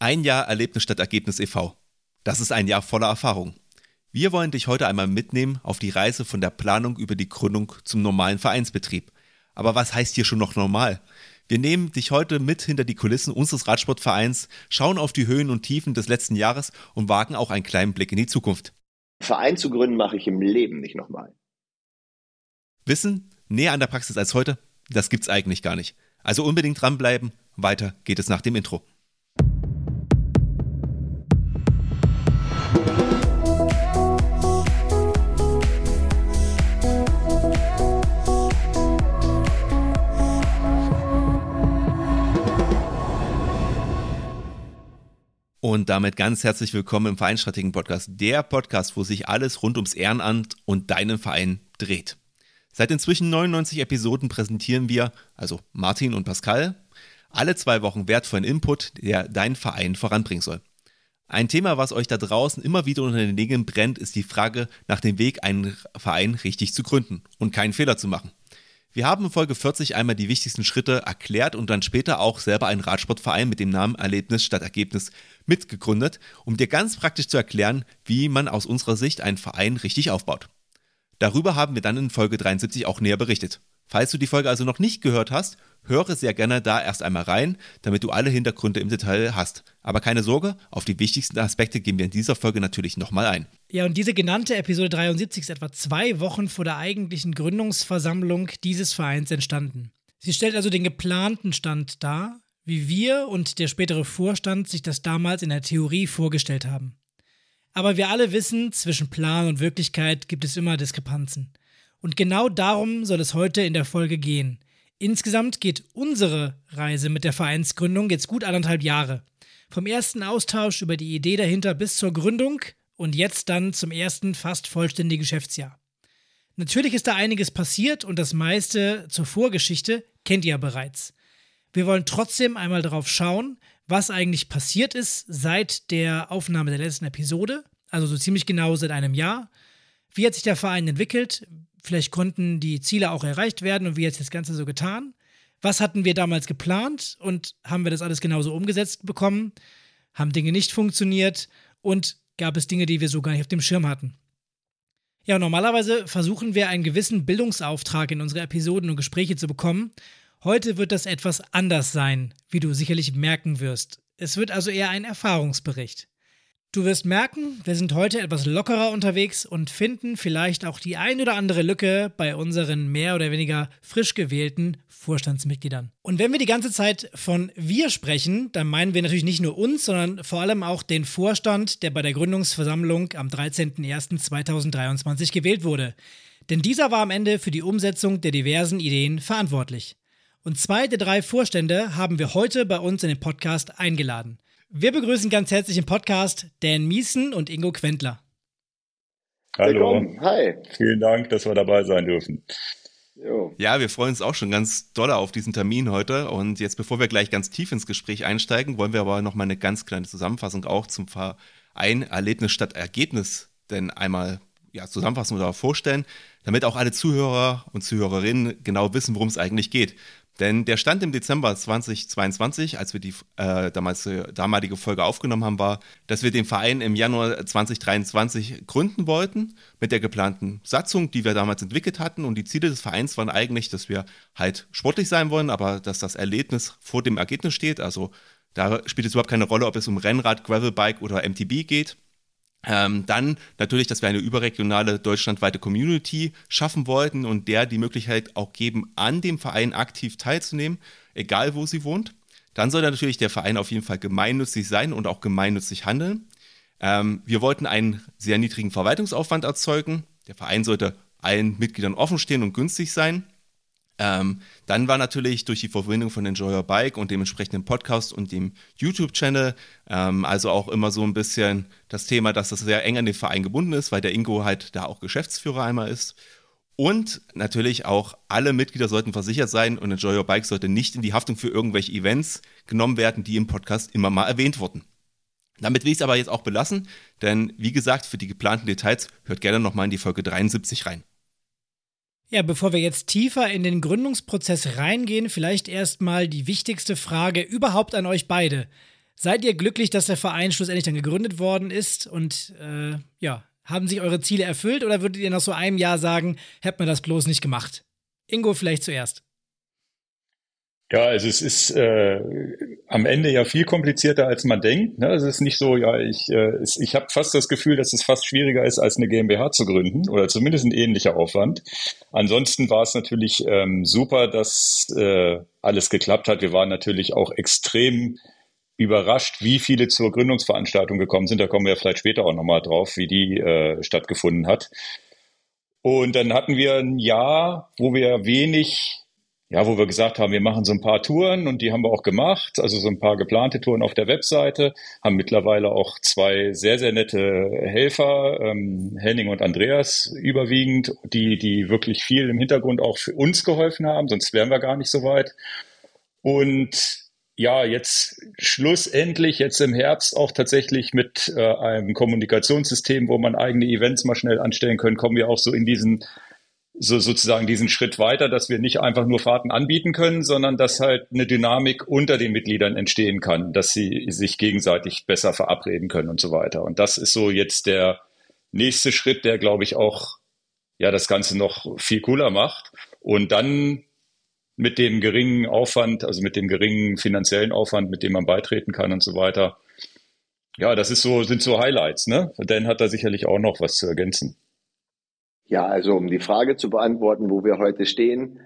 Ein Jahr Erlebnis statt Ergebnis e.V. Das ist ein Jahr voller Erfahrung. Wir wollen dich heute einmal mitnehmen auf die Reise von der Planung über die Gründung zum normalen Vereinsbetrieb. Aber was heißt hier schon noch normal? Wir nehmen dich heute mit hinter die Kulissen unseres Radsportvereins, schauen auf die Höhen und Tiefen des letzten Jahres und wagen auch einen kleinen Blick in die Zukunft. Verein zu gründen mache ich im Leben nicht nochmal. Wissen näher an der Praxis als heute? Das gibt's eigentlich gar nicht. Also unbedingt dranbleiben. Weiter geht es nach dem Intro. Und damit ganz herzlich willkommen im Vereinsstrategen Podcast, der Podcast, wo sich alles rund ums Ehrenamt und deinen Verein dreht. Seit inzwischen 99 Episoden präsentieren wir, also Martin und Pascal, alle zwei Wochen wertvollen Input, der deinen Verein voranbringen soll. Ein Thema, was euch da draußen immer wieder unter den Nägeln brennt, ist die Frage nach dem Weg, einen Verein richtig zu gründen und keinen Fehler zu machen. Wir haben in Folge 40 einmal die wichtigsten Schritte erklärt und dann später auch selber einen Radsportverein mit dem Namen Erlebnis statt Ergebnis mitgegründet, um dir ganz praktisch zu erklären, wie man aus unserer Sicht einen Verein richtig aufbaut. Darüber haben wir dann in Folge 73 auch näher berichtet. Falls du die Folge also noch nicht gehört hast, höre sehr gerne da erst einmal rein, damit du alle Hintergründe im Detail hast. Aber keine Sorge, auf die wichtigsten Aspekte gehen wir in dieser Folge natürlich nochmal ein. Ja, und diese genannte Episode 73 ist etwa zwei Wochen vor der eigentlichen Gründungsversammlung dieses Vereins entstanden. Sie stellt also den geplanten Stand dar, wie wir und der spätere Vorstand sich das damals in der Theorie vorgestellt haben. Aber wir alle wissen, zwischen Plan und Wirklichkeit gibt es immer Diskrepanzen. Und genau darum soll es heute in der Folge gehen. Insgesamt geht unsere Reise mit der Vereinsgründung jetzt gut anderthalb Jahre. Vom ersten Austausch über die Idee dahinter bis zur Gründung und jetzt dann zum ersten fast vollständigen Geschäftsjahr. Natürlich ist da einiges passiert und das meiste zur Vorgeschichte kennt ihr ja bereits. Wir wollen trotzdem einmal darauf schauen, was eigentlich passiert ist seit der Aufnahme der letzten Episode, also so ziemlich genau seit einem Jahr. Wie hat sich der Verein entwickelt? Vielleicht konnten die Ziele auch erreicht werden und wie hat sich das Ganze so getan? Was hatten wir damals geplant und haben wir das alles genauso umgesetzt bekommen? Haben Dinge nicht funktioniert und gab es Dinge, die wir so gar nicht auf dem Schirm hatten? Ja, normalerweise versuchen wir einen gewissen Bildungsauftrag in unsere Episoden und Gespräche zu bekommen. Heute wird das etwas anders sein, wie du sicherlich merken wirst. Es wird also eher ein Erfahrungsbericht. Du wirst merken, wir sind heute etwas lockerer unterwegs und finden vielleicht auch die ein oder andere Lücke bei unseren mehr oder weniger frisch gewählten Vorstandsmitgliedern. Und wenn wir die ganze Zeit von wir sprechen, dann meinen wir natürlich nicht nur uns, sondern vor allem auch den Vorstand, der bei der Gründungsversammlung am 13.01.2023 gewählt wurde. Denn dieser war am Ende für die Umsetzung der diversen Ideen verantwortlich. Und zwei der drei Vorstände haben wir heute bei uns in den Podcast eingeladen. Wir begrüßen ganz herzlich im Podcast Dan Miesen und Ingo Quentler. Hallo. Willkommen. Hi. Vielen Dank, dass wir dabei sein dürfen. Jo. Ja, wir freuen uns auch schon ganz doll auf diesen Termin heute. Und jetzt, bevor wir gleich ganz tief ins Gespräch einsteigen, wollen wir aber noch mal eine ganz kleine Zusammenfassung auch zum Verein Erlebnis statt Ergebnis denn einmal ja, zusammenfassen oder vorstellen, damit auch alle Zuhörer und Zuhörerinnen genau wissen, worum es eigentlich geht. Denn der Stand im Dezember 2022, als wir die äh, damals, äh, damalige Folge aufgenommen haben, war, dass wir den Verein im Januar 2023 gründen wollten mit der geplanten Satzung, die wir damals entwickelt hatten. Und die Ziele des Vereins waren eigentlich, dass wir halt sportlich sein wollen, aber dass das Erlebnis vor dem Ergebnis steht. Also da spielt es überhaupt keine Rolle, ob es um Rennrad, Gravelbike oder MTB geht. Ähm, dann natürlich, dass wir eine überregionale deutschlandweite Community schaffen wollten und der die Möglichkeit auch geben, an dem Verein aktiv teilzunehmen, egal wo sie wohnt. Dann soll natürlich der Verein auf jeden Fall gemeinnützig sein und auch gemeinnützig handeln. Ähm, wir wollten einen sehr niedrigen Verwaltungsaufwand erzeugen. Der Verein sollte allen Mitgliedern offen stehen und günstig sein. Ähm, dann war natürlich durch die Verbindung von Enjoy Your Bike und dem entsprechenden Podcast und dem YouTube-Channel, ähm, also auch immer so ein bisschen das Thema, dass das sehr eng an den Verein gebunden ist, weil der Ingo halt da auch Geschäftsführer einmal ist. Und natürlich auch alle Mitglieder sollten versichert sein und Enjoy Your Bike sollte nicht in die Haftung für irgendwelche Events genommen werden, die im Podcast immer mal erwähnt wurden. Damit will ich es aber jetzt auch belassen, denn wie gesagt, für die geplanten Details hört gerne nochmal in die Folge 73 rein. Ja, bevor wir jetzt tiefer in den Gründungsprozess reingehen, vielleicht erstmal die wichtigste Frage überhaupt an euch beide. Seid ihr glücklich, dass der Verein schlussendlich dann gegründet worden ist und äh, ja, haben sich eure Ziele erfüllt oder würdet ihr nach so einem Jahr sagen, hätte man das bloß nicht gemacht? Ingo vielleicht zuerst. Ja, also es ist äh, am Ende ja viel komplizierter, als man denkt. Ne? Es ist nicht so, ja, ich, äh, ich habe fast das Gefühl, dass es fast schwieriger ist, als eine GmbH zu gründen oder zumindest ein ähnlicher Aufwand. Ansonsten war es natürlich ähm, super, dass äh, alles geklappt hat. Wir waren natürlich auch extrem überrascht, wie viele zur Gründungsveranstaltung gekommen sind. Da kommen wir vielleicht später auch nochmal drauf, wie die äh, stattgefunden hat. Und dann hatten wir ein Jahr, wo wir wenig ja, wo wir gesagt haben, wir machen so ein paar Touren und die haben wir auch gemacht, also so ein paar geplante Touren auf der Webseite, haben mittlerweile auch zwei sehr, sehr nette Helfer, ähm, Henning und Andreas überwiegend, die, die wirklich viel im Hintergrund auch für uns geholfen haben, sonst wären wir gar nicht so weit. Und ja, jetzt schlussendlich, jetzt im Herbst auch tatsächlich mit äh, einem Kommunikationssystem, wo man eigene Events mal schnell anstellen können, kommen wir auch so in diesen so sozusagen diesen Schritt weiter, dass wir nicht einfach nur Fahrten anbieten können, sondern dass halt eine Dynamik unter den Mitgliedern entstehen kann, dass sie sich gegenseitig besser verabreden können und so weiter. Und das ist so jetzt der nächste Schritt, der glaube ich auch ja das Ganze noch viel cooler macht. Und dann mit dem geringen Aufwand, also mit dem geringen finanziellen Aufwand, mit dem man beitreten kann und so weiter. Ja, das ist so, sind so Highlights, ne? Dan hat da sicherlich auch noch was zu ergänzen. Ja, also um die Frage zu beantworten, wo wir heute stehen,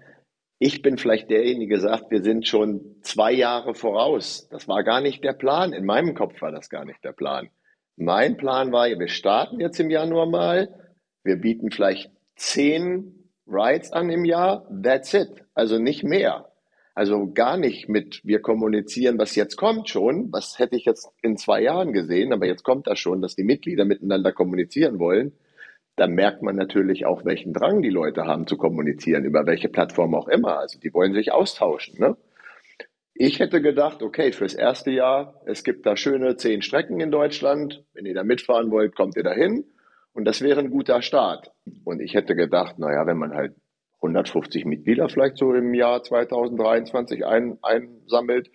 ich bin vielleicht derjenige, der sagt, wir sind schon zwei Jahre voraus. Das war gar nicht der Plan. In meinem Kopf war das gar nicht der Plan. Mein Plan war, wir starten jetzt im Januar mal. Wir bieten vielleicht zehn Rides an im Jahr. That's it. Also nicht mehr. Also gar nicht mit, wir kommunizieren, was jetzt kommt schon. Was hätte ich jetzt in zwei Jahren gesehen? Aber jetzt kommt das schon, dass die Mitglieder miteinander kommunizieren wollen dann merkt man natürlich auch, welchen Drang die Leute haben zu kommunizieren, über welche Plattform auch immer. Also die wollen sich austauschen. Ne? Ich hätte gedacht, okay, fürs erste Jahr, es gibt da schöne zehn Strecken in Deutschland. Wenn ihr da mitfahren wollt, kommt ihr da hin. Und das wäre ein guter Start. Und ich hätte gedacht, naja, wenn man halt 150 Mitglieder vielleicht so im Jahr 2023 ein, einsammelt,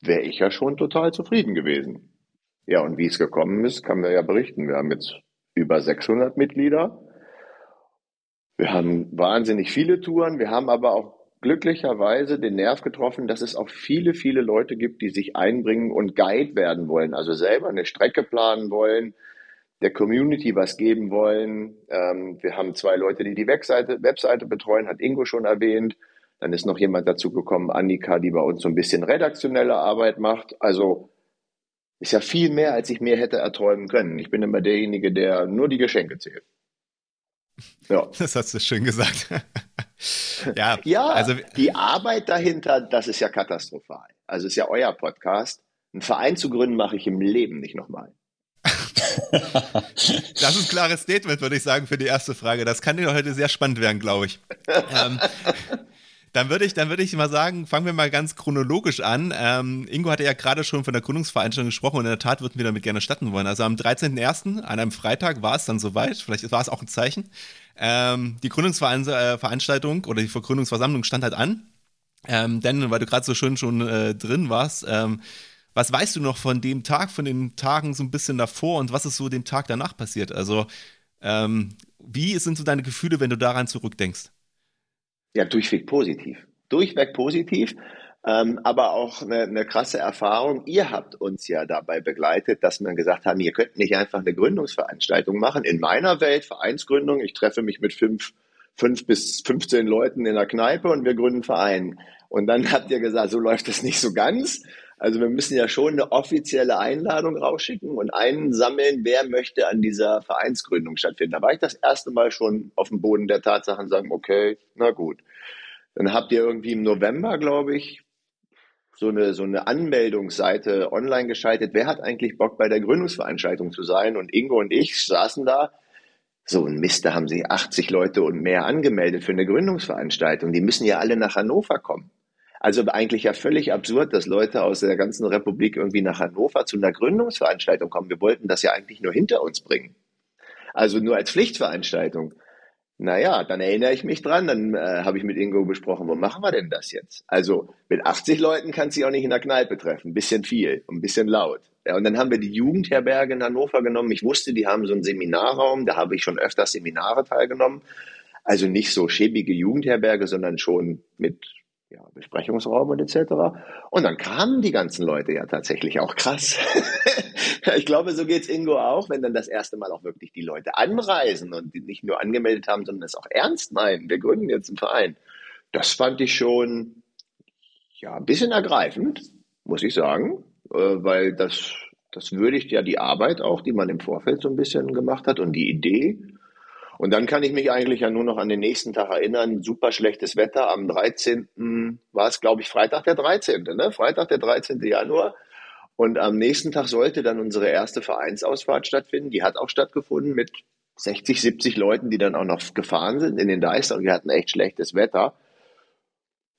wäre ich ja schon total zufrieden gewesen. Ja, und wie es gekommen ist, kann man ja berichten. Wir haben jetzt über 600 Mitglieder. Wir haben wahnsinnig viele Touren. Wir haben aber auch glücklicherweise den Nerv getroffen, dass es auch viele, viele Leute gibt, die sich einbringen und Guide werden wollen, also selber eine Strecke planen wollen, der Community was geben wollen. Ähm, wir haben zwei Leute, die die Webseite, Webseite betreuen, hat Ingo schon erwähnt. Dann ist noch jemand dazu gekommen, Annika, die bei uns so ein bisschen redaktionelle Arbeit macht. Also ist ja viel mehr, als ich mir hätte erträumen können. Ich bin immer derjenige, der nur die Geschenke zählt. Ja. Das hast du schön gesagt. ja, ja also die Arbeit dahinter, das ist ja katastrophal. Also ist ja euer Podcast. Einen Verein zu gründen, mache ich im Leben nicht nochmal. das ist ein klares Statement, würde ich sagen, für die erste Frage. Das kann dir heute sehr spannend werden, glaube ich. ähm, dann würde ich, dann würde ich mal sagen, fangen wir mal ganz chronologisch an. Ähm, Ingo hatte ja gerade schon von der Gründungsveranstaltung gesprochen und in der Tat würden wir damit gerne starten wollen. Also am 13.01., an einem Freitag, war es dann soweit. Vielleicht war es auch ein Zeichen. Ähm, die Gründungsveranstaltung oder die Vergründungsversammlung stand halt an. Ähm, denn, weil du gerade so schön schon äh, drin warst, ähm, was weißt du noch von dem Tag, von den Tagen so ein bisschen davor und was ist so dem Tag danach passiert? Also, ähm, wie sind so deine Gefühle, wenn du daran zurückdenkst? Ja, durchweg positiv. Durchweg positiv. Ähm, aber auch eine, eine krasse Erfahrung. Ihr habt uns ja dabei begleitet, dass wir gesagt haben, ihr könnt nicht einfach eine Gründungsveranstaltung machen. In meiner Welt, Vereinsgründung, ich treffe mich mit fünf, fünf bis 15 Leuten in der Kneipe und wir gründen Verein. Und dann habt ihr gesagt, so läuft das nicht so ganz. Also wir müssen ja schon eine offizielle Einladung rausschicken und einsammeln, wer möchte an dieser Vereinsgründung stattfinden. Da war ich das erste Mal schon auf dem Boden der Tatsachen sagen, okay, na gut. Dann habt ihr irgendwie im November, glaube ich, so eine, so eine Anmeldungsseite online geschaltet. Wer hat eigentlich Bock bei der Gründungsveranstaltung zu sein? Und Ingo und ich saßen da. So ein Mist, da haben sich 80 Leute und mehr angemeldet für eine Gründungsveranstaltung. Die müssen ja alle nach Hannover kommen. Also eigentlich ja völlig absurd, dass Leute aus der ganzen Republik irgendwie nach Hannover zu einer Gründungsveranstaltung kommen. Wir wollten das ja eigentlich nur hinter uns bringen. Also nur als Pflichtveranstaltung. Naja, dann erinnere ich mich dran, dann äh, habe ich mit Ingo besprochen, wo machen wir denn das jetzt? Also mit 80 Leuten kann sich auch nicht in der Kneipe treffen, ein bisschen viel, ein bisschen laut. Ja, und dann haben wir die Jugendherberge in Hannover genommen. Ich wusste, die haben so einen Seminarraum, da habe ich schon öfters Seminare teilgenommen. Also nicht so schäbige Jugendherberge, sondern schon mit ja, Besprechungsraum und etc. Und dann kamen die ganzen Leute ja tatsächlich auch krass. ich glaube, so geht's Ingo auch, wenn dann das erste Mal auch wirklich die Leute anreisen und die nicht nur angemeldet haben, sondern es auch ernst meinen. Wir gründen jetzt einen Verein. Das fand ich schon ja, ein bisschen ergreifend, muss ich sagen, äh, weil das, das würdigt ja die Arbeit auch, die man im Vorfeld so ein bisschen gemacht hat und die Idee. Und dann kann ich mich eigentlich ja nur noch an den nächsten Tag erinnern. Super schlechtes Wetter am 13. war es, glaube ich, Freitag der 13. Ne? Freitag der 13. Januar. Und am nächsten Tag sollte dann unsere erste Vereinsausfahrt stattfinden. Die hat auch stattgefunden mit 60, 70 Leuten, die dann auch noch gefahren sind in den Deister. Und wir hatten echt schlechtes Wetter.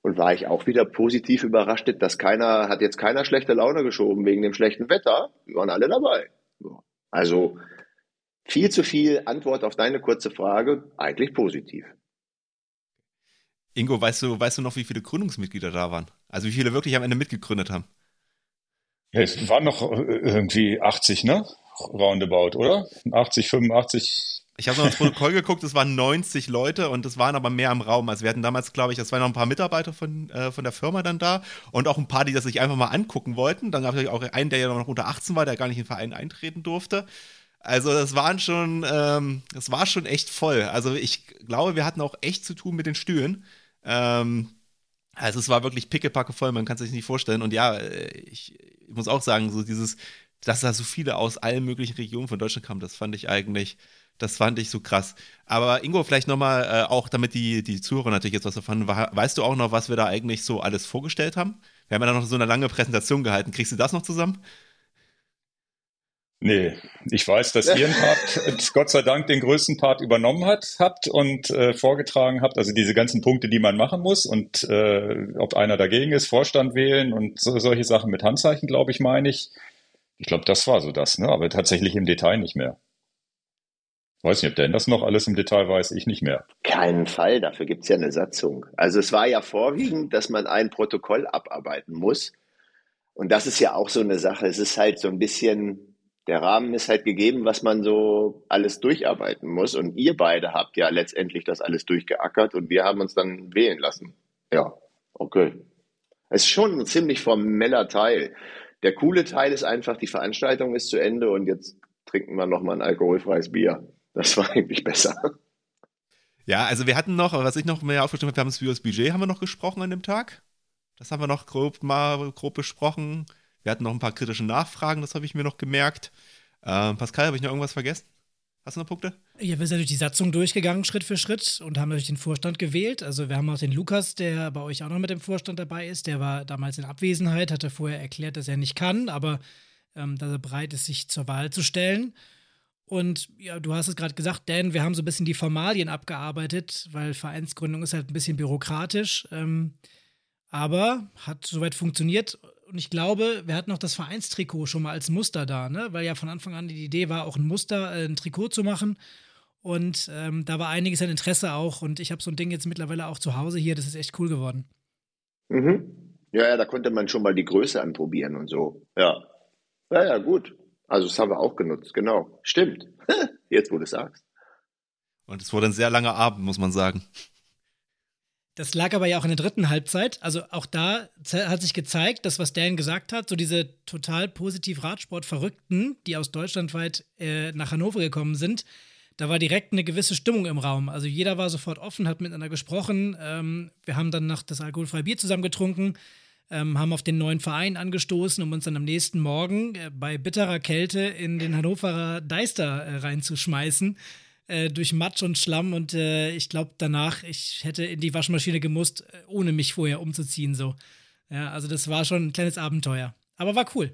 Und war ich auch wieder positiv überrascht, dass keiner, hat jetzt keiner schlechte Laune geschoben wegen dem schlechten Wetter. Wir waren alle dabei. Also, viel zu viel Antwort auf deine kurze Frage, eigentlich positiv. Ingo, weißt du, weißt du noch, wie viele Gründungsmitglieder da waren? Also wie viele wirklich am Ende mitgegründet haben? Ja, es waren noch äh, irgendwie 80, ne? Roundabout, oder? 80, 85. Ich habe noch ins Protokoll geguckt, es waren 90 Leute und es waren aber mehr im Raum. Also wir hatten damals, glaube ich, es waren noch ein paar Mitarbeiter von, äh, von der Firma dann da und auch ein paar, die das sich einfach mal angucken wollten. Dann gab es auch einen, der ja noch unter 18 war, der gar nicht in den Verein eintreten durfte. Also das waren schon, ähm, das war schon echt voll. Also ich glaube, wir hatten auch echt zu tun mit den Stühlen. Ähm, also es war wirklich pickepacke voll, man kann es sich nicht vorstellen. Und ja, äh, ich, ich, muss auch sagen, so dieses, dass da so viele aus allen möglichen Regionen von Deutschland kamen, das fand ich eigentlich, das fand ich so krass. Aber Ingo, vielleicht nochmal, äh, auch damit die, die Zuhörer natürlich jetzt was davon, weißt du auch noch, was wir da eigentlich so alles vorgestellt haben? Wir haben ja da noch so eine lange Präsentation gehalten. Kriegst du das noch zusammen? Nee, ich weiß, dass ihr ein Part, Gott sei Dank, den größten Part übernommen hat, habt und äh, vorgetragen habt. Also diese ganzen Punkte, die man machen muss und äh, ob einer dagegen ist, Vorstand wählen und so, solche Sachen mit Handzeichen, glaube ich, meine ich. Ich glaube, das war so das, ne? aber tatsächlich im Detail nicht mehr. Weiß nicht, ob denn das noch alles im Detail weiß, ich nicht mehr. Keinen Fall, dafür gibt's ja eine Satzung. Also es war ja vorwiegend, dass man ein Protokoll abarbeiten muss. Und das ist ja auch so eine Sache. Es ist halt so ein bisschen der Rahmen ist halt gegeben, was man so alles durcharbeiten muss. Und ihr beide habt ja letztendlich das alles durchgeackert und wir haben uns dann wählen lassen. Ja, okay. Es ist schon ein ziemlich formeller Teil. Der coole Teil ist einfach, die Veranstaltung ist zu Ende und jetzt trinken wir nochmal ein alkoholfreies Bier. Das war eigentlich besser. Ja, also wir hatten noch, was ich noch mehr aufgestimmt habe, wir haben das Budget haben wir noch gesprochen an dem Tag. Das haben wir noch grob mal grob besprochen. Wir hatten noch ein paar kritische Nachfragen, das habe ich mir noch gemerkt. Ähm, Pascal, habe ich noch irgendwas vergessen? Hast du noch Punkte? Ja, wir sind durch die Satzung durchgegangen, Schritt für Schritt, und haben natürlich den Vorstand gewählt. Also wir haben auch den Lukas, der bei euch auch noch mit dem Vorstand dabei ist. Der war damals in Abwesenheit, hatte vorher erklärt, dass er nicht kann, aber ähm, dass er bereit ist, sich zur Wahl zu stellen. Und ja, du hast es gerade gesagt, Dan, wir haben so ein bisschen die Formalien abgearbeitet, weil Vereinsgründung ist halt ein bisschen bürokratisch. Ähm, aber hat soweit funktioniert und ich glaube, wir hatten noch das Vereinstrikot schon mal als Muster da, ne? Weil ja von Anfang an die Idee war, auch ein Muster, äh, ein Trikot zu machen. Und ähm, da war einiges an Interesse auch. Und ich habe so ein Ding jetzt mittlerweile auch zu Hause hier. Das ist echt cool geworden. Mhm. Ja, ja, da konnte man schon mal die Größe anprobieren und so. Ja. Ja, ja, gut. Also das haben wir auch genutzt, genau. Stimmt. Jetzt, wo du es sagst. Und es wurde ein sehr langer Abend, muss man sagen. Das lag aber ja auch in der dritten Halbzeit. Also auch da hat sich gezeigt, dass was Dan gesagt hat, so diese total positiv Radsport-Verrückten, die aus Deutschland weit äh, nach Hannover gekommen sind, da war direkt eine gewisse Stimmung im Raum. Also jeder war sofort offen, hat miteinander gesprochen. Ähm, wir haben dann nach das alkoholfreie Bier zusammen getrunken, ähm, haben auf den neuen Verein angestoßen, um uns dann am nächsten Morgen äh, bei bitterer Kälte in den Hannoverer Deister äh, reinzuschmeißen äh, durch Matsch und Schlamm und äh, ich glaube danach, ich hätte in die Waschmaschine gemusst, äh, ohne mich vorher umzuziehen. So. Ja, also das war schon ein kleines Abenteuer. Aber war cool.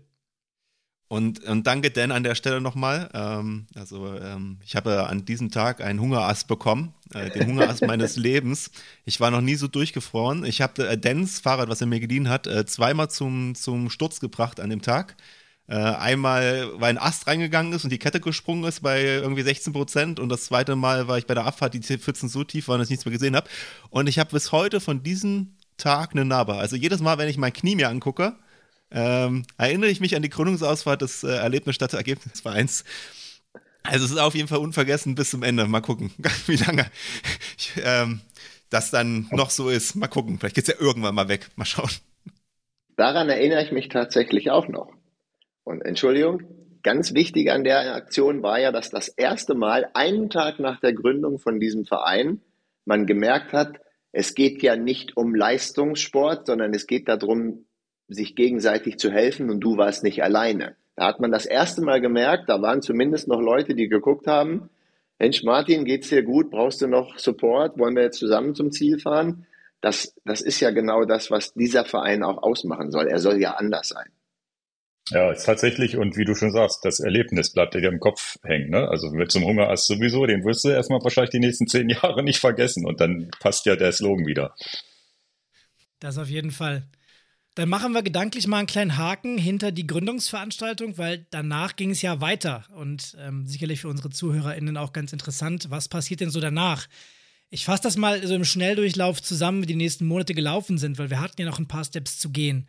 Und, und danke Dan an der Stelle nochmal. Ähm, also ähm, ich habe an diesem Tag einen Hungerast bekommen, äh, den Hungerast meines Lebens. Ich war noch nie so durchgefroren. Ich habe äh, Dans Fahrrad, was er mir geliehen hat, äh, zweimal zum, zum Sturz gebracht an dem Tag. Äh, einmal, weil ein Ast reingegangen ist und die Kette gesprungen ist bei irgendwie 16 Prozent und das zweite Mal, weil ich bei der Abfahrt die Pfützen so tief waren, dass ich nichts mehr gesehen habe. Und ich habe bis heute von diesem Tag eine Narbe. Also jedes Mal, wenn ich mein Knie mir angucke, ähm, erinnere ich mich an die Gründungsausfahrt des äh, Erlebnisstadt-Ergebnisvereins. Also es ist auf jeden Fall unvergessen bis zum Ende. Mal gucken, wie lange ich, ähm, das dann noch so ist. Mal gucken, vielleicht geht es ja irgendwann mal weg. Mal schauen. Daran erinnere ich mich tatsächlich auch noch. Und Entschuldigung, ganz wichtig an der Aktion war ja, dass das erste Mal, einen Tag nach der Gründung von diesem Verein, man gemerkt hat, es geht ja nicht um Leistungssport, sondern es geht darum, sich gegenseitig zu helfen und du warst nicht alleine. Da hat man das erste Mal gemerkt, da waren zumindest noch Leute, die geguckt haben, Mensch, Martin, geht's dir gut? Brauchst du noch Support? Wollen wir jetzt zusammen zum Ziel fahren? Das, das ist ja genau das, was dieser Verein auch ausmachen soll. Er soll ja anders sein. Ja, ist tatsächlich, und wie du schon sagst, das Erlebnis bleibt dir im Kopf hängen. Ne? Also mit zum Hungerast sowieso, den wirst du erstmal wahrscheinlich die nächsten zehn Jahre nicht vergessen. Und dann passt ja der Slogan wieder. Das auf jeden Fall. Dann machen wir gedanklich mal einen kleinen Haken hinter die Gründungsveranstaltung, weil danach ging es ja weiter. Und ähm, sicherlich für unsere ZuhörerInnen auch ganz interessant, was passiert denn so danach? Ich fasse das mal so im Schnelldurchlauf zusammen, wie die nächsten Monate gelaufen sind, weil wir hatten ja noch ein paar Steps zu gehen.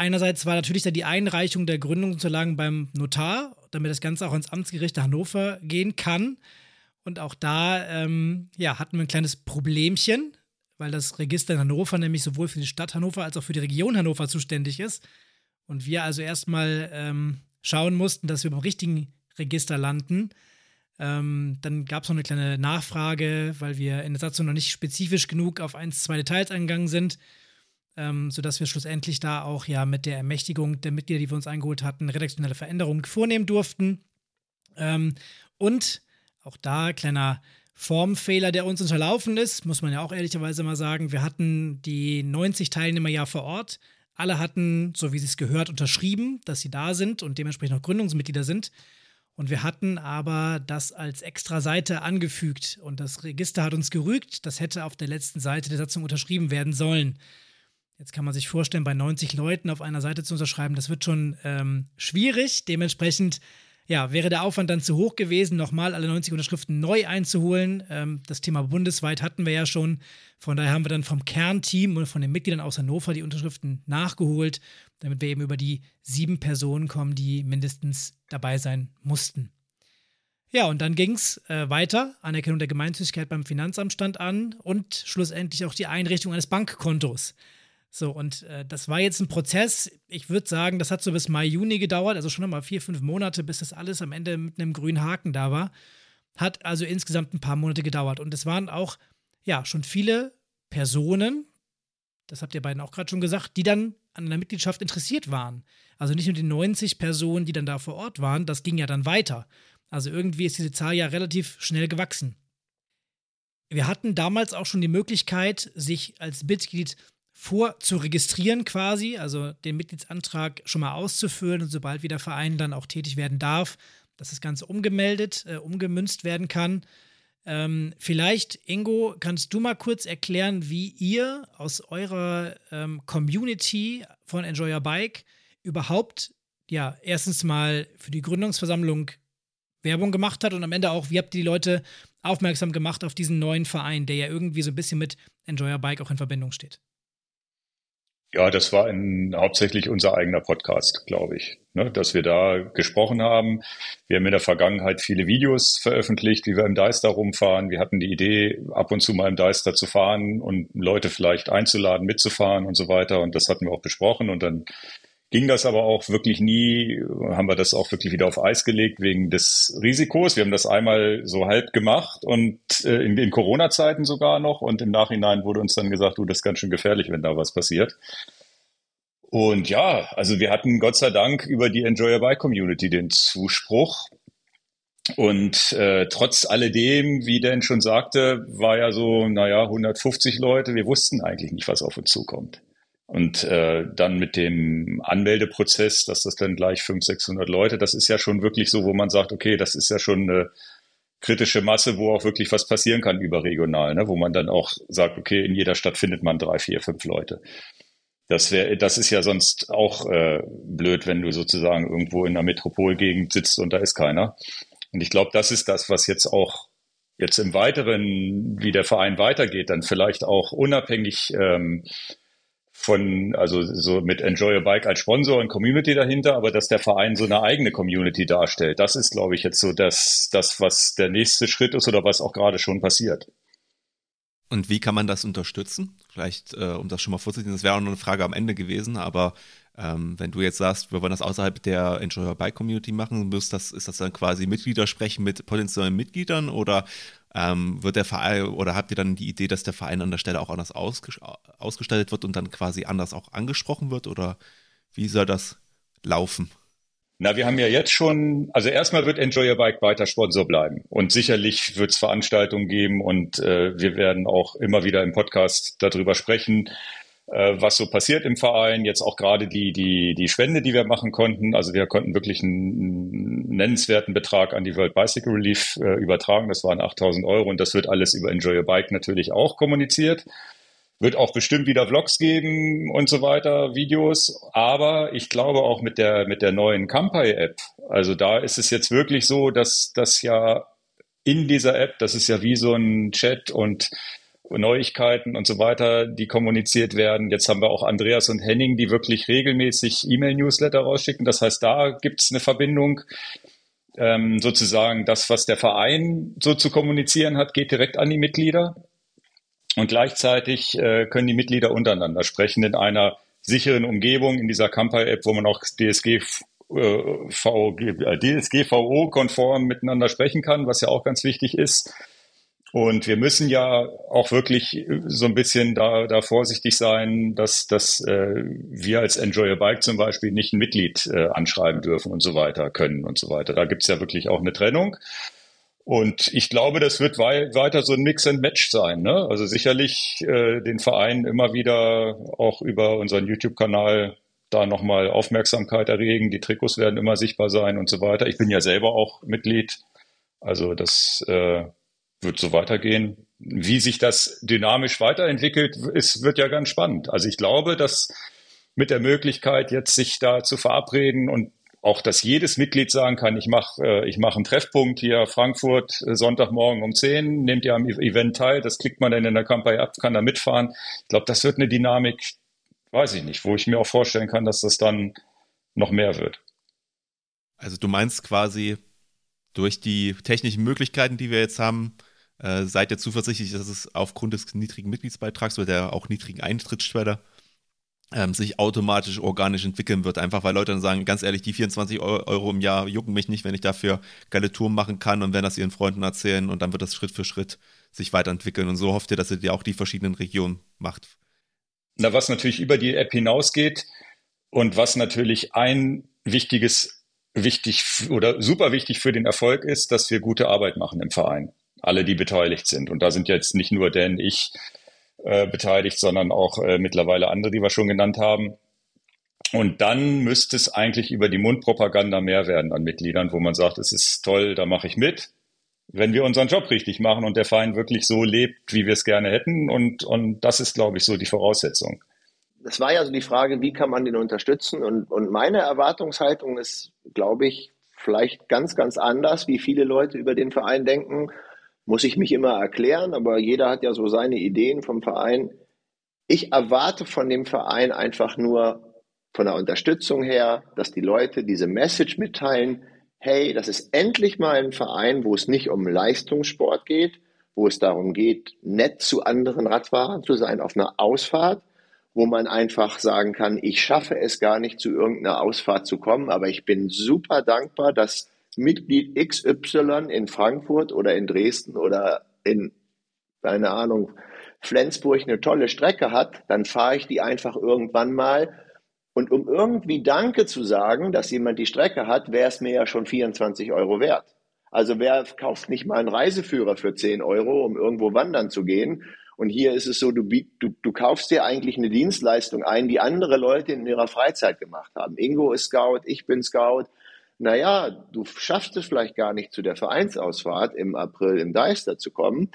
Einerseits war natürlich da die Einreichung der Gründungsunterlagen beim Notar, damit das Ganze auch ins Amtsgericht Hannover gehen kann. Und auch da ähm, ja, hatten wir ein kleines Problemchen, weil das Register in Hannover nämlich sowohl für die Stadt Hannover als auch für die Region Hannover zuständig ist. Und wir also erstmal ähm, schauen mussten, dass wir beim richtigen Register landen. Ähm, dann gab es noch eine kleine Nachfrage, weil wir in der Satzung noch nicht spezifisch genug auf ein, zwei Details eingegangen sind ähm, sodass wir schlussendlich da auch ja mit der Ermächtigung der Mitglieder, die wir uns eingeholt hatten, redaktionelle Veränderungen vornehmen durften. Ähm, und auch da kleiner Formfehler, der uns unterlaufen ist, muss man ja auch ehrlicherweise mal sagen. Wir hatten die 90 Teilnehmer ja vor Ort. Alle hatten, so wie sie es gehört, unterschrieben, dass sie da sind und dementsprechend auch Gründungsmitglieder sind. Und wir hatten aber das als extra Seite angefügt und das Register hat uns gerügt. Das hätte auf der letzten Seite der Satzung unterschrieben werden sollen. Jetzt kann man sich vorstellen, bei 90 Leuten auf einer Seite zu unterschreiben, das wird schon ähm, schwierig. Dementsprechend ja, wäre der Aufwand dann zu hoch gewesen, nochmal alle 90 Unterschriften neu einzuholen. Ähm, das Thema bundesweit hatten wir ja schon. Von daher haben wir dann vom Kernteam und von den Mitgliedern aus Hannover die Unterschriften nachgeholt, damit wir eben über die sieben Personen kommen, die mindestens dabei sein mussten. Ja, und dann ging es äh, weiter. Anerkennung der Gemeinnützigkeit beim Finanzamt stand an und schlussendlich auch die Einrichtung eines Bankkontos. So, und äh, das war jetzt ein Prozess, ich würde sagen, das hat so bis Mai, Juni gedauert, also schon nochmal vier, fünf Monate, bis das alles am Ende mit einem grünen Haken da war. Hat also insgesamt ein paar Monate gedauert. Und es waren auch, ja, schon viele Personen, das habt ihr beiden auch gerade schon gesagt, die dann an einer Mitgliedschaft interessiert waren. Also nicht nur die 90 Personen, die dann da vor Ort waren, das ging ja dann weiter. Also irgendwie ist diese Zahl ja relativ schnell gewachsen. Wir hatten damals auch schon die Möglichkeit, sich als Mitglied vor zu registrieren quasi, also den Mitgliedsantrag schon mal auszufüllen und sobald wieder Verein dann auch tätig werden darf, dass das Ganze umgemeldet, äh, umgemünzt werden kann. Ähm, vielleicht, Ingo, kannst du mal kurz erklären, wie ihr aus eurer ähm, Community von Enjoy Your Bike überhaupt, ja, erstens mal für die Gründungsversammlung Werbung gemacht hat und am Ende auch, wie habt ihr die Leute aufmerksam gemacht auf diesen neuen Verein, der ja irgendwie so ein bisschen mit Enjoy Your Bike auch in Verbindung steht? Ja, das war ein, hauptsächlich unser eigener Podcast, glaube ich, ne, dass wir da gesprochen haben. Wir haben in der Vergangenheit viele Videos veröffentlicht, wie wir im Deister rumfahren. Wir hatten die Idee, ab und zu mal im Deister zu fahren und Leute vielleicht einzuladen, mitzufahren und so weiter. Und das hatten wir auch besprochen. Und dann ging das aber auch wirklich nie, haben wir das auch wirklich wieder auf Eis gelegt wegen des Risikos. Wir haben das einmal so halb gemacht und äh, in, in Corona-Zeiten sogar noch und im Nachhinein wurde uns dann gesagt, du, das ist ganz schön gefährlich, wenn da was passiert. Und ja, also wir hatten Gott sei Dank über die Enjoy Bike Community den Zuspruch. Und äh, trotz alledem, wie Dan schon sagte, war ja so, naja, 150 Leute. Wir wussten eigentlich nicht, was auf uns zukommt. Und äh, dann mit dem Anmeldeprozess, dass das dann gleich 500, 600 Leute, das ist ja schon wirklich so, wo man sagt, okay, das ist ja schon eine kritische Masse, wo auch wirklich was passieren kann überregional, ne? wo man dann auch sagt, okay, in jeder Stadt findet man drei, vier, fünf Leute. Das wäre, das ist ja sonst auch äh, blöd, wenn du sozusagen irgendwo in einer Metropolgegend sitzt und da ist keiner. Und ich glaube, das ist das, was jetzt auch jetzt im Weiteren, wie der Verein weitergeht, dann vielleicht auch unabhängig ähm, von, also so mit Enjoy a Bike als Sponsor und Community dahinter, aber dass der Verein so eine eigene Community darstellt. Das ist, glaube ich, jetzt so das, das, was der nächste Schritt ist oder was auch gerade schon passiert. Und wie kann man das unterstützen? Vielleicht, äh, um das schon mal vorzuziehen, das wäre auch noch eine Frage am Ende gewesen, aber ähm, wenn du jetzt sagst, wir wollen das außerhalb der Enjoy Your Bike Community machen, das, ist das dann quasi Mitglieder sprechen mit potenziellen Mitgliedern oder ähm, wird der Verein oder habt ihr dann die Idee, dass der Verein an der Stelle auch anders ausgestaltet wird und dann quasi anders auch angesprochen wird oder wie soll das laufen? Na, wir haben ja jetzt schon, also erstmal wird Enjoy Your Bike weiter Sponsor bleiben. Und sicherlich wird es Veranstaltungen geben und äh, wir werden auch immer wieder im Podcast darüber sprechen, was so passiert im Verein. Jetzt auch gerade die, die, die Spende, die wir machen konnten. Also wir konnten wirklich einen nennenswerten Betrag an die World Bicycle Relief äh, übertragen. Das waren 8000 Euro und das wird alles über Enjoy Your Bike natürlich auch kommuniziert. Wird auch bestimmt wieder Vlogs geben und so weiter, Videos. Aber ich glaube auch mit der, mit der neuen Kampai-App, also da ist es jetzt wirklich so, dass das ja in dieser App, das ist ja wie so ein Chat und Neuigkeiten und so weiter, die kommuniziert werden. Jetzt haben wir auch Andreas und Henning, die wirklich regelmäßig E-Mail-Newsletter rausschicken. Das heißt, da gibt es eine Verbindung. Ähm, sozusagen das, was der Verein so zu kommunizieren hat, geht direkt an die Mitglieder. Und gleichzeitig äh, können die Mitglieder untereinander sprechen in einer sicheren Umgebung, in dieser Kampai-App, wo man auch DSG äh, DSGVO-konform miteinander sprechen kann, was ja auch ganz wichtig ist. Und wir müssen ja auch wirklich so ein bisschen da, da vorsichtig sein, dass, dass äh, wir als Enjoy a Bike zum Beispiel nicht ein Mitglied äh, anschreiben dürfen und so weiter können und so weiter. Da gibt's ja wirklich auch eine Trennung. Und ich glaube, das wird wei weiter so ein Mix and Match sein. Ne? Also sicherlich äh, den Verein immer wieder auch über unseren YouTube-Kanal da nochmal Aufmerksamkeit erregen. Die Trikots werden immer sichtbar sein und so weiter. Ich bin ja selber auch Mitglied. Also das äh, wird so weitergehen. Wie sich das dynamisch weiterentwickelt, ist, wird ja ganz spannend. Also ich glaube, dass mit der Möglichkeit, jetzt sich da zu verabreden und auch, dass jedes Mitglied sagen kann, ich mache äh, ich mach einen Treffpunkt hier Frankfurt äh, Sonntagmorgen um 10, nehmt ihr am e-, Event teil, das klickt man dann in der Kampagne ab, kann da mitfahren. Ich glaube, das wird eine Dynamik, weiß ich nicht, wo ich mir auch vorstellen kann, dass das dann noch mehr wird. Also du meinst quasi durch die technischen Möglichkeiten, die wir jetzt haben, äh, seid ihr zuversichtlich, dass es aufgrund des niedrigen Mitgliedsbeitrags oder der auch niedrigen Eintrittsschwelle ähm, sich automatisch organisch entwickeln wird. Einfach weil Leute dann sagen, ganz ehrlich, die 24 Euro im Jahr jucken mich nicht, wenn ich dafür geile Touren machen kann und werden das ihren Freunden erzählen und dann wird das Schritt für Schritt sich weiterentwickeln. Und so hofft ihr, dass ihr auch die verschiedenen Regionen macht. Na, was natürlich über die App hinausgeht und was natürlich ein wichtiges, wichtig oder super wichtig für den Erfolg ist, dass wir gute Arbeit machen im Verein. Alle, die beteiligt sind. Und da sind jetzt nicht nur Dan, ich, äh, beteiligt, sondern auch äh, mittlerweile andere, die wir schon genannt haben. Und dann müsste es eigentlich über die Mundpropaganda mehr werden an Mitgliedern, wo man sagt, es ist toll, da mache ich mit. Wenn wir unseren Job richtig machen und der Verein wirklich so lebt, wie wir es gerne hätten. Und, und das ist, glaube ich, so die Voraussetzung. Das war ja so die Frage, wie kann man den unterstützen? Und, und meine Erwartungshaltung ist, glaube ich, vielleicht ganz, ganz anders, wie viele Leute über den Verein denken muss ich mich immer erklären, aber jeder hat ja so seine Ideen vom Verein. Ich erwarte von dem Verein einfach nur von der Unterstützung her, dass die Leute diese Message mitteilen, hey, das ist endlich mal ein Verein, wo es nicht um Leistungssport geht, wo es darum geht, nett zu anderen Radfahrern zu sein auf einer Ausfahrt, wo man einfach sagen kann, ich schaffe es gar nicht zu irgendeiner Ausfahrt zu kommen, aber ich bin super dankbar, dass Mitglied XY in Frankfurt oder in Dresden oder in, keine Ahnung, Flensburg eine tolle Strecke hat, dann fahre ich die einfach irgendwann mal. Und um irgendwie Danke zu sagen, dass jemand die Strecke hat, wäre es mir ja schon 24 Euro wert. Also wer kauft nicht mal einen Reiseführer für 10 Euro, um irgendwo wandern zu gehen? Und hier ist es so, du, du, du kaufst dir eigentlich eine Dienstleistung ein, die andere Leute in ihrer Freizeit gemacht haben. Ingo ist Scout, ich bin Scout, naja, du schaffst es vielleicht gar nicht zu der Vereinsausfahrt im April im Deister zu kommen,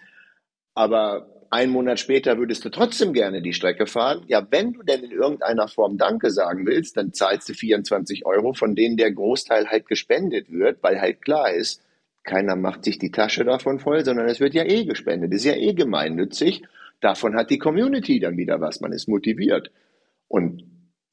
aber Ein Monat später würdest du trotzdem gerne die Strecke fahren. Ja, wenn du denn in irgendeiner Form Danke sagen willst, dann zahlst du 24 Euro, von denen der Großteil halt gespendet wird, weil halt klar ist, keiner macht sich die Tasche davon voll, sondern es wird ja eh gespendet, ist ja eh gemeinnützig. Davon hat die Community dann wieder was, man ist motiviert. Und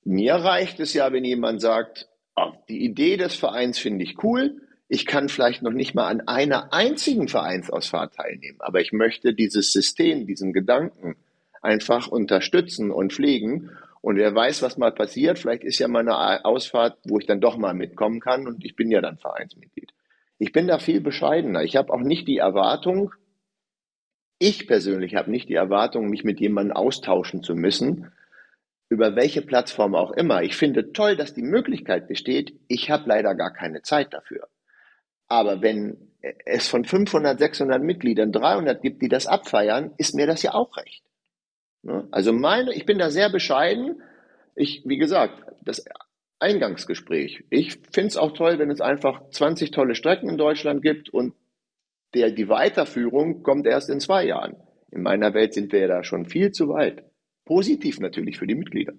mir reicht es ja, wenn jemand sagt, oh, die Idee des Vereins finde ich cool, ich kann vielleicht noch nicht mal an einer einzigen Vereinsausfahrt teilnehmen, aber ich möchte dieses System, diesen Gedanken einfach unterstützen und pflegen. Und wer weiß, was mal passiert, vielleicht ist ja mal eine Ausfahrt, wo ich dann doch mal mitkommen kann und ich bin ja dann Vereinsmitglied. Ich bin da viel bescheidener. Ich habe auch nicht die Erwartung, ich persönlich habe nicht die Erwartung, mich mit jemandem austauschen zu müssen, über welche Plattform auch immer. Ich finde toll, dass die Möglichkeit besteht. Ich habe leider gar keine Zeit dafür. Aber wenn es von 500, 600 Mitgliedern 300 gibt, die das abfeiern, ist mir das ja auch recht. Ne? Also meine, ich bin da sehr bescheiden. Ich, wie gesagt, das Eingangsgespräch. Ich finde es auch toll, wenn es einfach 20 tolle Strecken in Deutschland gibt und der, die Weiterführung kommt erst in zwei Jahren. In meiner Welt sind wir ja da schon viel zu weit. Positiv natürlich für die Mitglieder.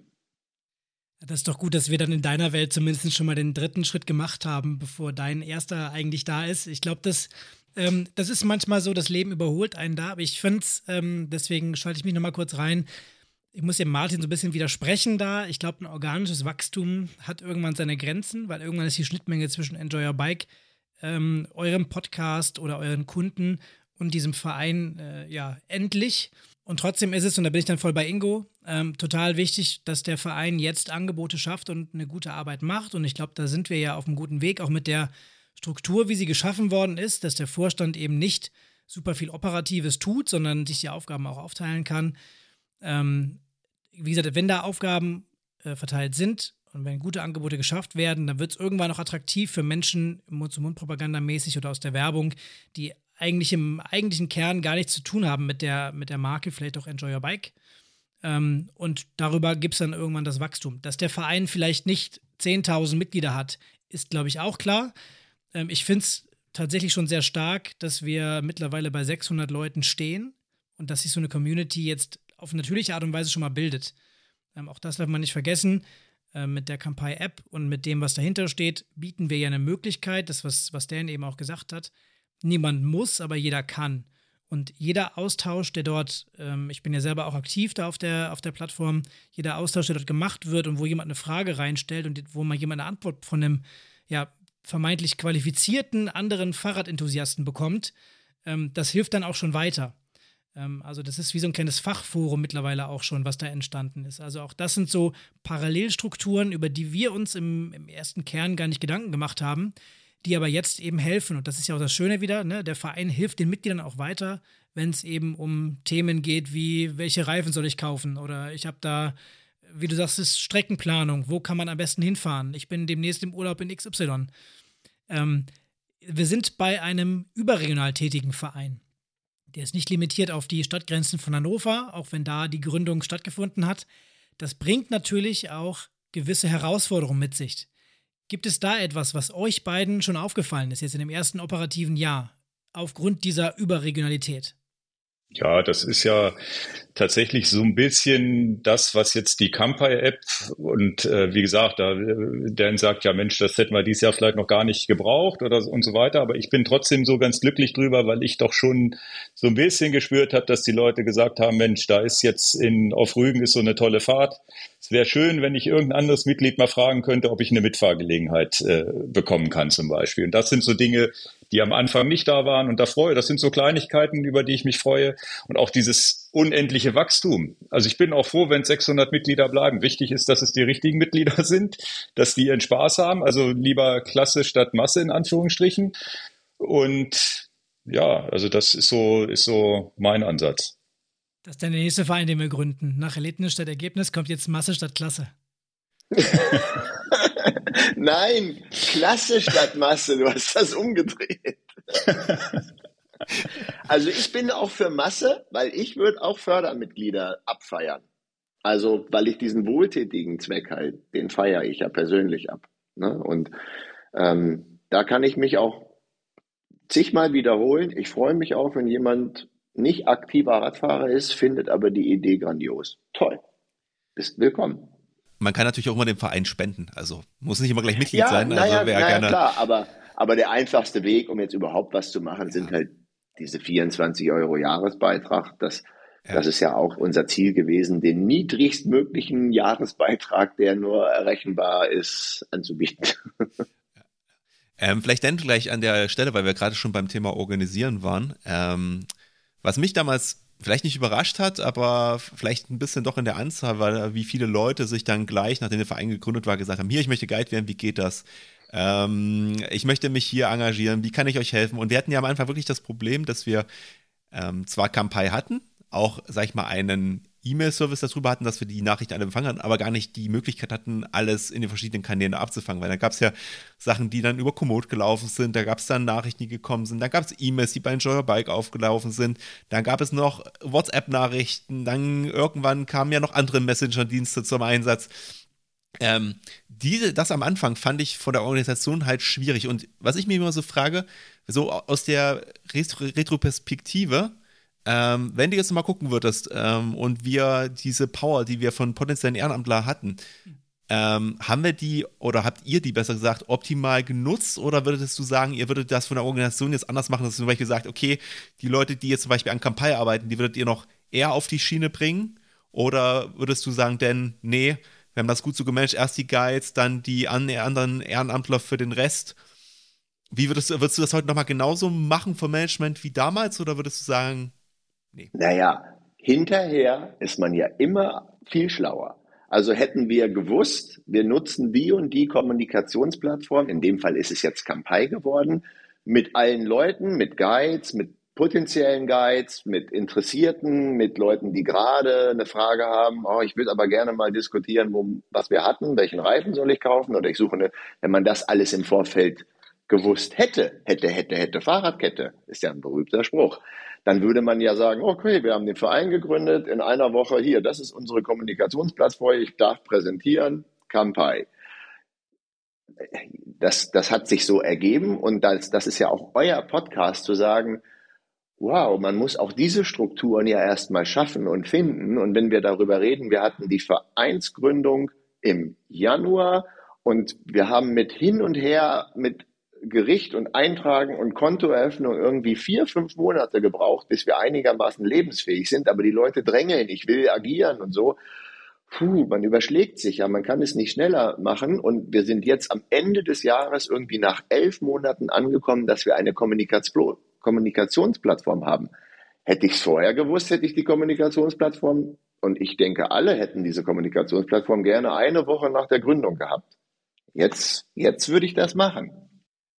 Das ist doch gut, dass wir dann in deiner Welt zumindest schon mal den dritten Schritt gemacht haben, bevor dein erster eigentlich da ist. Ich glaube, das, ähm, das ist manchmal so, das Leben überholt einen da, aber ich finde es, ähm, deswegen schalte ich mich nochmal kurz rein, ich muss dem Martin so ein bisschen widersprechen da. Ich glaube, ein organisches Wachstum hat irgendwann seine Grenzen, weil irgendwann ist die Schnittmenge zwischen Enjoy Your Bike, ähm, eurem Podcast oder euren Kunden und diesem Verein äh, ja endlich. Und trotzdem ist es, und da bin ich dann voll bei Ingo, ähm, total wichtig, dass der Verein jetzt Angebote schafft und eine gute Arbeit macht. Und ich glaube, da sind wir ja auf einem guten Weg, auch mit der Struktur, wie sie geschaffen worden ist, dass der Vorstand eben nicht super viel Operatives tut, sondern sich die Aufgaben auch aufteilen kann. Ähm, wie gesagt, wenn da Aufgaben äh, verteilt sind und wenn gute Angebote geschafft werden, dann wird es irgendwann noch attraktiv für Menschen Mund-zu-Mund-Propaganda mäßig oder aus der Werbung, die eigentlich im eigentlichen Kern gar nichts zu tun haben mit der, mit der Marke, vielleicht auch Enjoy Your Bike. Ähm, und darüber gibt es dann irgendwann das Wachstum. Dass der Verein vielleicht nicht 10.000 Mitglieder hat, ist, glaube ich, auch klar. Ähm, ich finde es tatsächlich schon sehr stark, dass wir mittlerweile bei 600 Leuten stehen und dass sich so eine Community jetzt auf natürliche Art und Weise schon mal bildet. Ähm, auch das darf man nicht vergessen. Äh, mit der Kampai-App und mit dem, was dahinter steht, bieten wir ja eine Möglichkeit, das, was, was Dan eben auch gesagt hat. Niemand muss, aber jeder kann. Und jeder Austausch, der dort, ähm, ich bin ja selber auch aktiv da auf der, auf der Plattform, jeder Austausch, der dort gemacht wird und wo jemand eine Frage reinstellt und wo man jemand eine Antwort von einem ja, vermeintlich qualifizierten anderen Fahrradenthusiasten bekommt, ähm, das hilft dann auch schon weiter. Ähm, also das ist wie so ein kleines Fachforum mittlerweile auch schon, was da entstanden ist. Also auch das sind so Parallelstrukturen, über die wir uns im, im ersten Kern gar nicht Gedanken gemacht haben, die aber jetzt eben helfen. Und das ist ja auch das Schöne wieder, ne? der Verein hilft den Mitgliedern auch weiter, wenn es eben um Themen geht wie, welche Reifen soll ich kaufen? Oder ich habe da, wie du sagst, ist Streckenplanung, wo kann man am besten hinfahren? Ich bin demnächst im Urlaub in XY. Ähm, wir sind bei einem überregional tätigen Verein. Der ist nicht limitiert auf die Stadtgrenzen von Hannover, auch wenn da die Gründung stattgefunden hat. Das bringt natürlich auch gewisse Herausforderungen mit sich. Gibt es da etwas, was euch beiden schon aufgefallen ist, jetzt in dem ersten operativen Jahr, aufgrund dieser Überregionalität? Ja, das ist ja tatsächlich so ein bisschen das, was jetzt die Kampai-App und äh, wie gesagt, da Dan sagt ja, Mensch, das hätten wir dieses Jahr vielleicht noch gar nicht gebraucht oder und so weiter, aber ich bin trotzdem so ganz glücklich drüber, weil ich doch schon so ein bisschen gespürt habe, dass die Leute gesagt haben, Mensch, da ist jetzt in auf Rügen ist so eine tolle Fahrt. Es wäre schön, wenn ich irgendein anderes Mitglied mal fragen könnte, ob ich eine Mitfahrgelegenheit äh, bekommen kann zum Beispiel. Und das sind so Dinge, die am Anfang nicht da waren und da freue. Das sind so Kleinigkeiten, über die ich mich freue. Und auch dieses unendliche Wachstum. Also ich bin auch froh, wenn 600 Mitglieder bleiben. Wichtig ist, dass es die richtigen Mitglieder sind, dass die ihren Spaß haben. Also lieber Klasse statt Masse in Anführungsstrichen. Und ja, also das ist so, ist so mein Ansatz. Das ist der nächste Verein, den wir gründen. Nach Erlebnis statt Ergebnis kommt jetzt Masse statt Klasse. Nein, Klasse statt Masse, du hast das umgedreht. also ich bin auch für Masse, weil ich würde auch Fördermitglieder abfeiern. Also weil ich diesen wohltätigen Zweck halt, den feiere ich ja persönlich ab. Ne? Und ähm, da kann ich mich auch zigmal wiederholen. Ich freue mich auch, wenn jemand nicht aktiver Radfahrer ist, findet aber die Idee grandios. Toll. Bist willkommen. Man kann natürlich auch immer dem Verein spenden. Also muss nicht immer gleich Mitglied ja, sein. Naja, also naja, gerne klar, aber, aber der einfachste Weg, um jetzt überhaupt was zu machen, ja. sind halt diese 24 Euro Jahresbeitrag. Das, ja. das ist ja auch unser Ziel gewesen, den niedrigstmöglichen Jahresbeitrag, der nur errechenbar ist, anzubieten. Ähm, vielleicht dann gleich an der Stelle, weil wir gerade schon beim Thema Organisieren waren. Ähm, was mich damals vielleicht nicht überrascht hat, aber vielleicht ein bisschen doch in der Anzahl, weil wie viele Leute sich dann gleich, nachdem der Verein gegründet war, gesagt haben, hier, ich möchte Guide werden, wie geht das? Ähm, ich möchte mich hier engagieren, wie kann ich euch helfen? Und wir hatten ja am Anfang wirklich das Problem, dass wir ähm, zwar Kampai hatten, auch, sag ich mal, einen E-Mail-Service darüber hatten, dass wir die Nachrichten alle empfangen hatten, aber gar nicht die Möglichkeit hatten, alles in den verschiedenen Kanälen abzufangen. Weil da gab es ja Sachen, die dann über Komoot gelaufen sind, da gab es dann Nachrichten, die gekommen sind, dann gab es E-Mails, die bei Enjoy Bike aufgelaufen sind, dann gab es noch WhatsApp-Nachrichten, dann irgendwann kamen ja noch andere Messenger-Dienste zum Einsatz. Ähm, diese, das am Anfang fand ich von der Organisation halt schwierig. Und was ich mir immer so frage, so aus der Retroperspektive, ähm, wenn du jetzt mal gucken würdest ähm, und wir diese Power, die wir von potenziellen Ehrenamtler hatten, ähm, haben wir die oder habt ihr die besser gesagt optimal genutzt oder würdest du sagen, ihr würdet das von der Organisation jetzt anders machen, dass ihr zum Beispiel sagt, okay, die Leute, die jetzt zum Beispiel an Kampagne arbeiten, die würdet ihr noch eher auf die Schiene bringen? Oder würdest du sagen, denn nee, wir haben das gut so gemanagt, erst die Guides, dann die anderen Ehrenamtler für den Rest. Wie würdest würdest du das heute nochmal genauso machen vom Management wie damals oder würdest du sagen, Nee. Naja, hinterher ist man ja immer viel schlauer. Also hätten wir gewusst, wir nutzen die und die Kommunikationsplattform, in dem Fall ist es jetzt Kampai geworden, mit allen Leuten, mit Guides, mit potenziellen Guides, mit Interessierten, mit Leuten, die gerade eine Frage haben, oh, ich will aber gerne mal diskutieren, wo, was wir hatten, welchen Reifen soll ich kaufen oder ich suche eine, wenn man das alles im Vorfeld gewusst hätte, hätte, hätte, hätte, Fahrradkette, ist ja ein berühmter Spruch, dann würde man ja sagen, okay, wir haben den Verein gegründet, in einer Woche hier, das ist unsere Kommunikationsplattform, ich darf präsentieren, Kampai. Das, das hat sich so ergeben und das, das ist ja auch euer Podcast zu sagen, wow, man muss auch diese Strukturen ja erstmal schaffen und finden. Und wenn wir darüber reden, wir hatten die Vereinsgründung im Januar und wir haben mit hin und her, mit Gericht und Eintragen und Kontoeröffnung irgendwie vier, fünf Monate gebraucht, bis wir einigermaßen lebensfähig sind. Aber die Leute drängeln, ich will agieren und so. Puh, man überschlägt sich ja, man kann es nicht schneller machen. Und wir sind jetzt am Ende des Jahres irgendwie nach elf Monaten angekommen, dass wir eine Kommunikation, Kommunikationsplattform haben. Hätte ich es vorher gewusst, hätte ich die Kommunikationsplattform und ich denke, alle hätten diese Kommunikationsplattform gerne eine Woche nach der Gründung gehabt. Jetzt, jetzt würde ich das machen.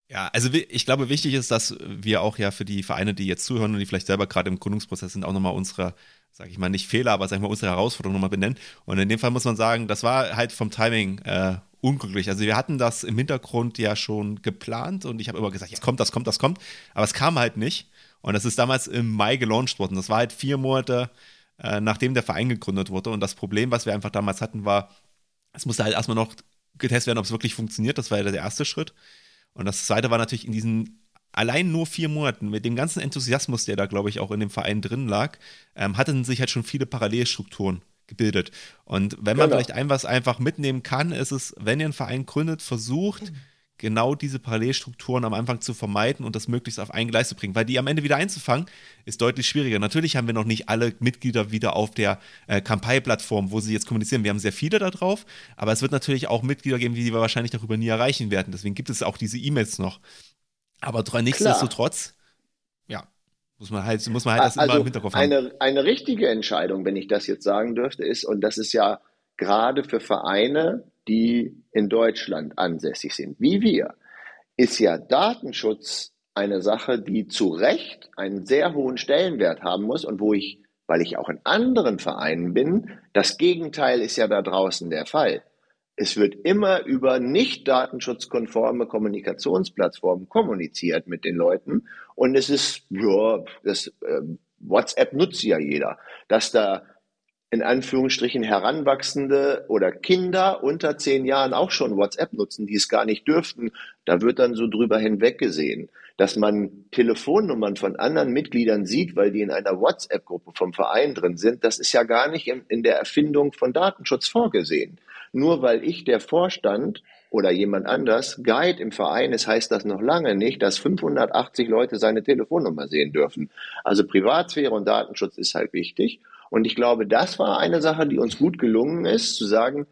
Ja, also ich glaube, wichtig ist, dass wir auch ja für die Vereine, die jetzt zuhören und die vielleicht selber gerade im Gründungsprozess sind, auch nochmal unsere, sage ich mal, nicht Fehler, aber sag ich mal, unsere Herausforderung nochmal benennen. Und in dem Fall muss man sagen, das war halt vom Timing äh, unglücklich. Also wir hatten das im Hintergrund ja schon geplant und ich habe immer gesagt, jetzt kommt, das kommt, das kommt. Aber es kam halt nicht. Und das ist damals im Mai gelauncht worden. Das war halt vier Monate, äh, nachdem der Verein gegründet wurde. Und das Problem, was wir einfach damals hatten, war, es musste halt erstmal noch getestet werden, ob es wirklich funktioniert. Das war ja der erste Schritt. Und das zweite war natürlich in diesen allein nur vier Monaten, mit dem ganzen Enthusiasmus, der da, glaube ich, auch in dem Verein drin lag, ähm, hatten sich halt schon viele Parallelstrukturen gebildet. Und wenn man genau. vielleicht ein was einfach mitnehmen kann, ist es, wenn ihr einen Verein gründet, versucht, mhm genau diese Parallelstrukturen am Anfang zu vermeiden und das möglichst auf ein Gleis zu bringen. Weil die am Ende wieder einzufangen, ist deutlich schwieriger. Natürlich haben wir noch nicht alle Mitglieder wieder auf der äh, Kampai-Plattform, wo sie jetzt kommunizieren. Wir haben sehr viele da drauf, aber es wird natürlich auch Mitglieder geben, die wir wahrscheinlich darüber nie erreichen werden. Deswegen gibt es auch diese E-Mails noch. Aber nichtsdestotrotz, ja, muss man halt, muss man halt das also immer im Hinterkopf haben. Eine, eine richtige Entscheidung, wenn ich das jetzt sagen dürfte, ist, und das ist ja gerade für Vereine, die in Deutschland ansässig sind, wie wir, ist ja Datenschutz eine Sache, die zu Recht einen sehr hohen Stellenwert haben muss und wo ich, weil ich auch in anderen Vereinen bin, das Gegenteil ist ja da draußen der Fall. Es wird immer über nicht datenschutzkonforme Kommunikationsplattformen kommuniziert mit den Leuten und es ist, ja, das äh, WhatsApp nutzt ja jeder, dass da in Anführungsstrichen Heranwachsende oder Kinder unter zehn Jahren auch schon WhatsApp nutzen, die es gar nicht dürften. Da wird dann so drüber hinweggesehen, dass man Telefonnummern von anderen Mitgliedern sieht, weil die in einer WhatsApp-Gruppe vom Verein drin sind. Das ist ja gar nicht in, in der Erfindung von Datenschutz vorgesehen. Nur weil ich der Vorstand oder jemand anders Guide im Verein ist, heißt das noch lange nicht, dass 580 Leute seine Telefonnummer sehen dürfen. Also Privatsphäre und Datenschutz ist halt wichtig. Und ich glaube, das war eine Sache, die uns gut gelungen ist, zu sagen,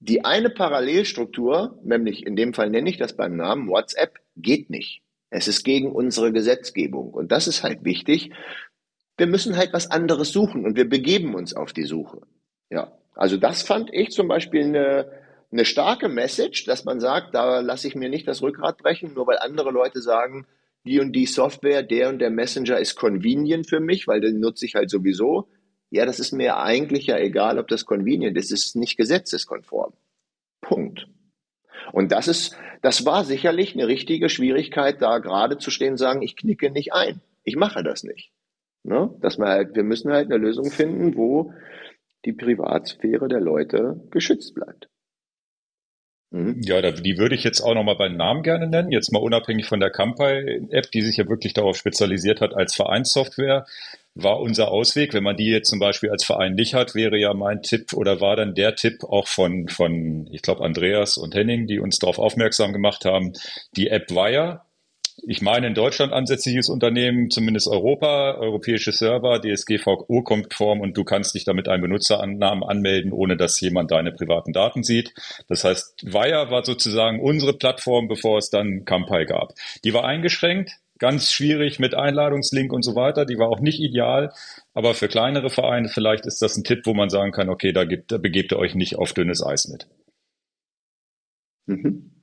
die eine Parallelstruktur, nämlich in dem Fall nenne ich das beim Namen WhatsApp, geht nicht. Es ist gegen unsere Gesetzgebung. Und das ist halt wichtig. Wir müssen halt was anderes suchen und wir begeben uns auf die Suche. Ja, also das fand ich zum Beispiel eine, eine starke Message, dass man sagt, da lasse ich mir nicht das Rückgrat brechen, nur weil andere Leute sagen, die und die Software, der und der Messenger ist convenient für mich, weil den nutze ich halt sowieso. Ja, das ist mir eigentlich ja egal, ob das convenient ist. Es ist nicht gesetzeskonform. Punkt. Und das ist, das war sicherlich eine richtige Schwierigkeit, da gerade zu stehen und sagen, ich knicke nicht ein. Ich mache das nicht. Ne? Dass man halt, wir müssen halt eine Lösung finden, wo die Privatsphäre der Leute geschützt bleibt. Mhm. Ja, die würde ich jetzt auch nochmal beim Namen gerne nennen. Jetzt mal unabhängig von der Campai-App, die sich ja wirklich darauf spezialisiert hat als Vereinssoftware, war unser Ausweg. Wenn man die jetzt zum Beispiel als Verein nicht hat, wäre ja mein Tipp oder war dann der Tipp auch von, von ich glaube, Andreas und Henning, die uns darauf aufmerksam gemacht haben, die App Wire ich meine, in Deutschland ansässiges Unternehmen, zumindest Europa, europäische Server, DSGVO-konform und du kannst dich damit einen Benutzernamen anmelden, ohne dass jemand deine privaten Daten sieht. Das heißt, Wire war sozusagen unsere Plattform, bevor es dann Kampai gab. Die war eingeschränkt, ganz schwierig mit Einladungslink und so weiter. Die war auch nicht ideal, aber für kleinere Vereine vielleicht ist das ein Tipp, wo man sagen kann, okay, da, gibt, da begebt ihr euch nicht auf dünnes Eis mit. Mhm.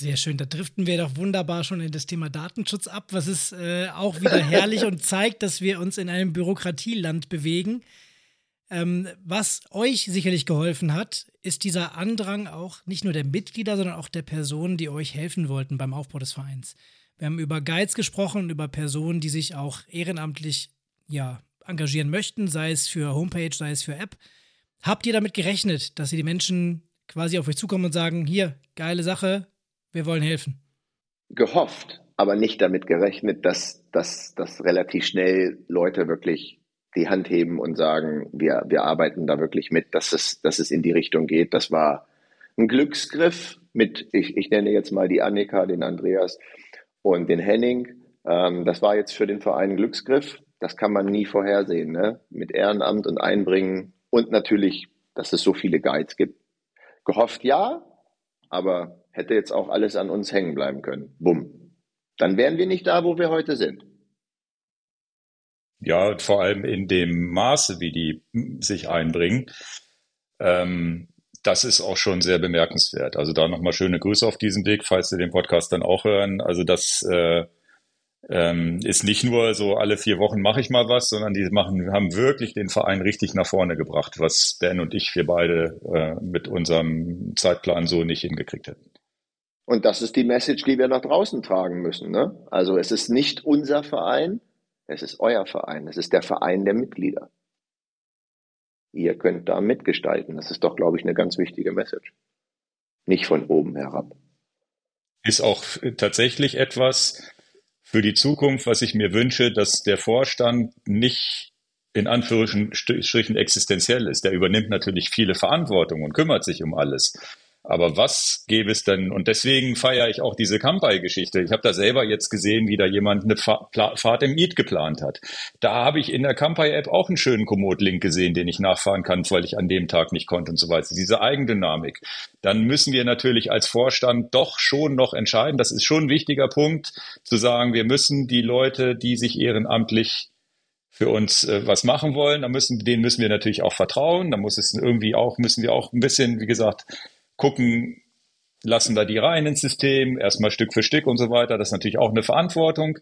Sehr schön, da driften wir doch wunderbar schon in das Thema Datenschutz ab, was ist äh, auch wieder herrlich und zeigt, dass wir uns in einem Bürokratieland bewegen. Ähm, was euch sicherlich geholfen hat, ist dieser Andrang auch nicht nur der Mitglieder, sondern auch der Personen, die euch helfen wollten beim Aufbau des Vereins. Wir haben über Guides gesprochen, über Personen, die sich auch ehrenamtlich ja, engagieren möchten, sei es für Homepage, sei es für App. Habt ihr damit gerechnet, dass ihr die Menschen quasi auf euch zukommen und sagen, hier, geile Sache, wir wollen helfen. Gehofft, aber nicht damit gerechnet, dass, dass, dass relativ schnell Leute wirklich die Hand heben und sagen, wir, wir arbeiten da wirklich mit, dass es, dass es in die Richtung geht. Das war ein Glücksgriff mit, ich, ich nenne jetzt mal die Annika, den Andreas und den Henning. Ähm, das war jetzt für den Verein ein Glücksgriff. Das kann man nie vorhersehen, ne? Mit Ehrenamt und Einbringen und natürlich, dass es so viele Guides gibt. Gehofft ja, aber hätte jetzt auch alles an uns hängen bleiben können. Bumm. Dann wären wir nicht da, wo wir heute sind. Ja, vor allem in dem Maße, wie die sich einbringen. Ähm, das ist auch schon sehr bemerkenswert. Also da nochmal schöne Grüße auf diesem Weg, falls Sie den Podcast dann auch hören. Also das äh, ähm, ist nicht nur so alle vier Wochen mache ich mal was, sondern die machen, haben wirklich den Verein richtig nach vorne gebracht, was Ben und ich, wir beide äh, mit unserem Zeitplan so nicht hingekriegt hätten. Und das ist die Message, die wir nach draußen tragen müssen. Ne? Also es ist nicht unser Verein, es ist euer Verein, es ist der Verein der Mitglieder. Ihr könnt da mitgestalten. Das ist doch, glaube ich, eine ganz wichtige Message. Nicht von oben herab. Ist auch tatsächlich etwas für die Zukunft, was ich mir wünsche, dass der Vorstand nicht in Anführungsstrichen existenziell ist. Der übernimmt natürlich viele Verantwortung und kümmert sich um alles. Aber was gäbe es denn? Und deswegen feiere ich auch diese Kampai-Geschichte. Ich habe da selber jetzt gesehen, wie da jemand eine Fahrt im Eid geplant hat. Da habe ich in der Kampai-App auch einen schönen Komoot-Link gesehen, den ich nachfahren kann, weil ich an dem Tag nicht konnte und so weiter. Diese Eigendynamik. Dann müssen wir natürlich als Vorstand doch schon noch entscheiden. Das ist schon ein wichtiger Punkt, zu sagen, wir müssen die Leute, die sich ehrenamtlich für uns äh, was machen wollen, da müssen, denen müssen wir natürlich auch vertrauen. Da muss es irgendwie auch, müssen wir auch ein bisschen, wie gesagt, gucken, lassen wir die rein ins System, erstmal Stück für Stück und so weiter. Das ist natürlich auch eine Verantwortung.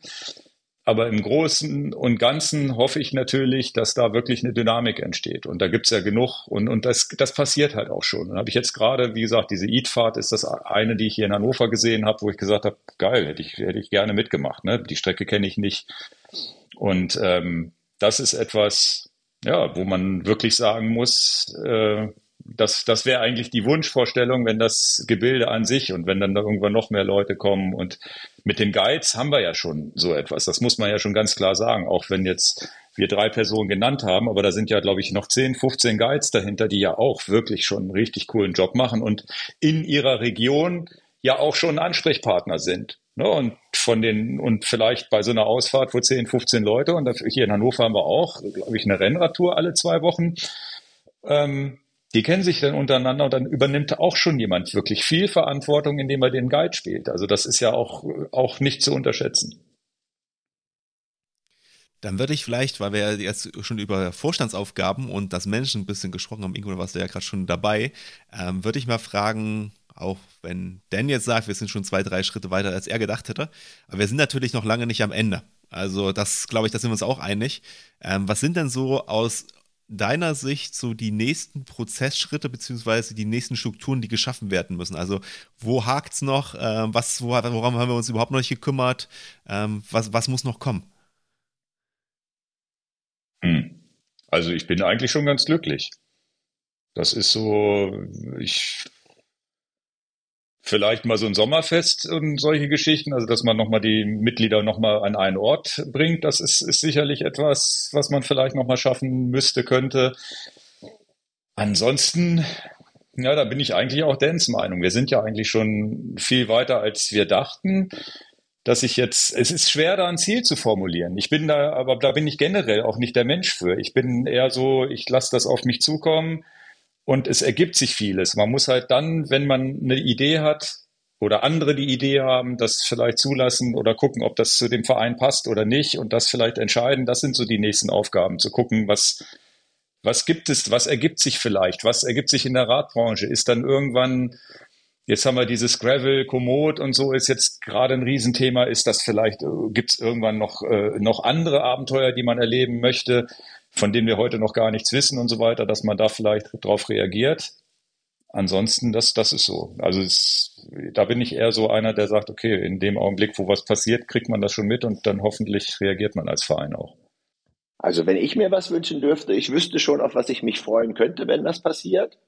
Aber im Großen und Ganzen hoffe ich natürlich, dass da wirklich eine Dynamik entsteht. Und da gibt es ja genug und, und das, das passiert halt auch schon. Und habe ich jetzt gerade, wie gesagt, diese Eat-Fahrt ist das eine, die ich hier in Hannover gesehen habe, wo ich gesagt habe, geil, hätte ich, hätte ich gerne mitgemacht. Ne? Die Strecke kenne ich nicht. Und ähm, das ist etwas, ja, wo man wirklich sagen muss, äh, das, das wäre eigentlich die Wunschvorstellung, wenn das Gebilde an sich und wenn dann da irgendwann noch mehr Leute kommen. Und mit den Guides haben wir ja schon so etwas. Das muss man ja schon ganz klar sagen. Auch wenn jetzt wir drei Personen genannt haben, aber da sind ja, glaube ich, noch 10, 15 Guides dahinter, die ja auch wirklich schon einen richtig coolen Job machen und in ihrer Region ja auch schon Ansprechpartner sind. Ne? Und von den, und vielleicht bei so einer Ausfahrt, wo 10, 15 Leute, und hier in Hannover haben wir auch, glaube ich, eine Rennradtour alle zwei Wochen. Ähm, die kennen sich dann untereinander und dann übernimmt auch schon jemand wirklich viel Verantwortung, indem er den Guide spielt. Also das ist ja auch, auch nicht zu unterschätzen. Dann würde ich vielleicht, weil wir jetzt schon über Vorstandsaufgaben und das Menschen ein bisschen gesprochen haben, Ingo, warst du ja gerade schon dabei, ähm, würde ich mal fragen, auch wenn Dan jetzt sagt, wir sind schon zwei, drei Schritte weiter, als er gedacht hätte, aber wir sind natürlich noch lange nicht am Ende. Also das, glaube ich, da sind wir uns auch einig. Ähm, was sind denn so aus deiner Sicht so die nächsten Prozessschritte beziehungsweise die nächsten Strukturen, die geschaffen werden müssen? Also wo hakt es noch? Ähm, was, woran haben wir uns überhaupt noch nicht gekümmert? Ähm, was, was muss noch kommen? Hm. Also ich bin eigentlich schon ganz glücklich. Das ist so, ich vielleicht mal so ein Sommerfest und solche Geschichten, also dass man nochmal die Mitglieder nochmal an einen Ort bringt, das ist, ist sicherlich etwas, was man vielleicht nochmal schaffen müsste, könnte. Ansonsten, ja, da bin ich eigentlich auch Dans Meinung. Wir sind ja eigentlich schon viel weiter, als wir dachten. Dass ich jetzt, es ist schwer, da ein Ziel zu formulieren. Ich bin da, aber da bin ich generell auch nicht der Mensch für. Ich bin eher so, ich lasse das auf mich zukommen und es ergibt sich vieles. Man muss halt dann, wenn man eine Idee hat oder andere die Idee haben, das vielleicht zulassen oder gucken, ob das zu dem Verein passt oder nicht und das vielleicht entscheiden. Das sind so die nächsten Aufgaben, zu gucken, was, was gibt es, was ergibt sich vielleicht, was ergibt sich in der Radbranche, ist dann irgendwann Jetzt haben wir dieses Gravel, Komoot und so ist jetzt gerade ein Riesenthema. Ist das vielleicht, äh, gibt es irgendwann noch, äh, noch andere Abenteuer, die man erleben möchte? Von denen wir heute noch gar nichts wissen und so weiter, dass man da vielleicht drauf reagiert. Ansonsten, das, das ist so. Also es, da bin ich eher so einer, der sagt, okay, in dem Augenblick, wo was passiert, kriegt man das schon mit und dann hoffentlich reagiert man als Verein auch. Also wenn ich mir was wünschen dürfte, ich wüsste schon, auf was ich mich freuen könnte, wenn das passiert.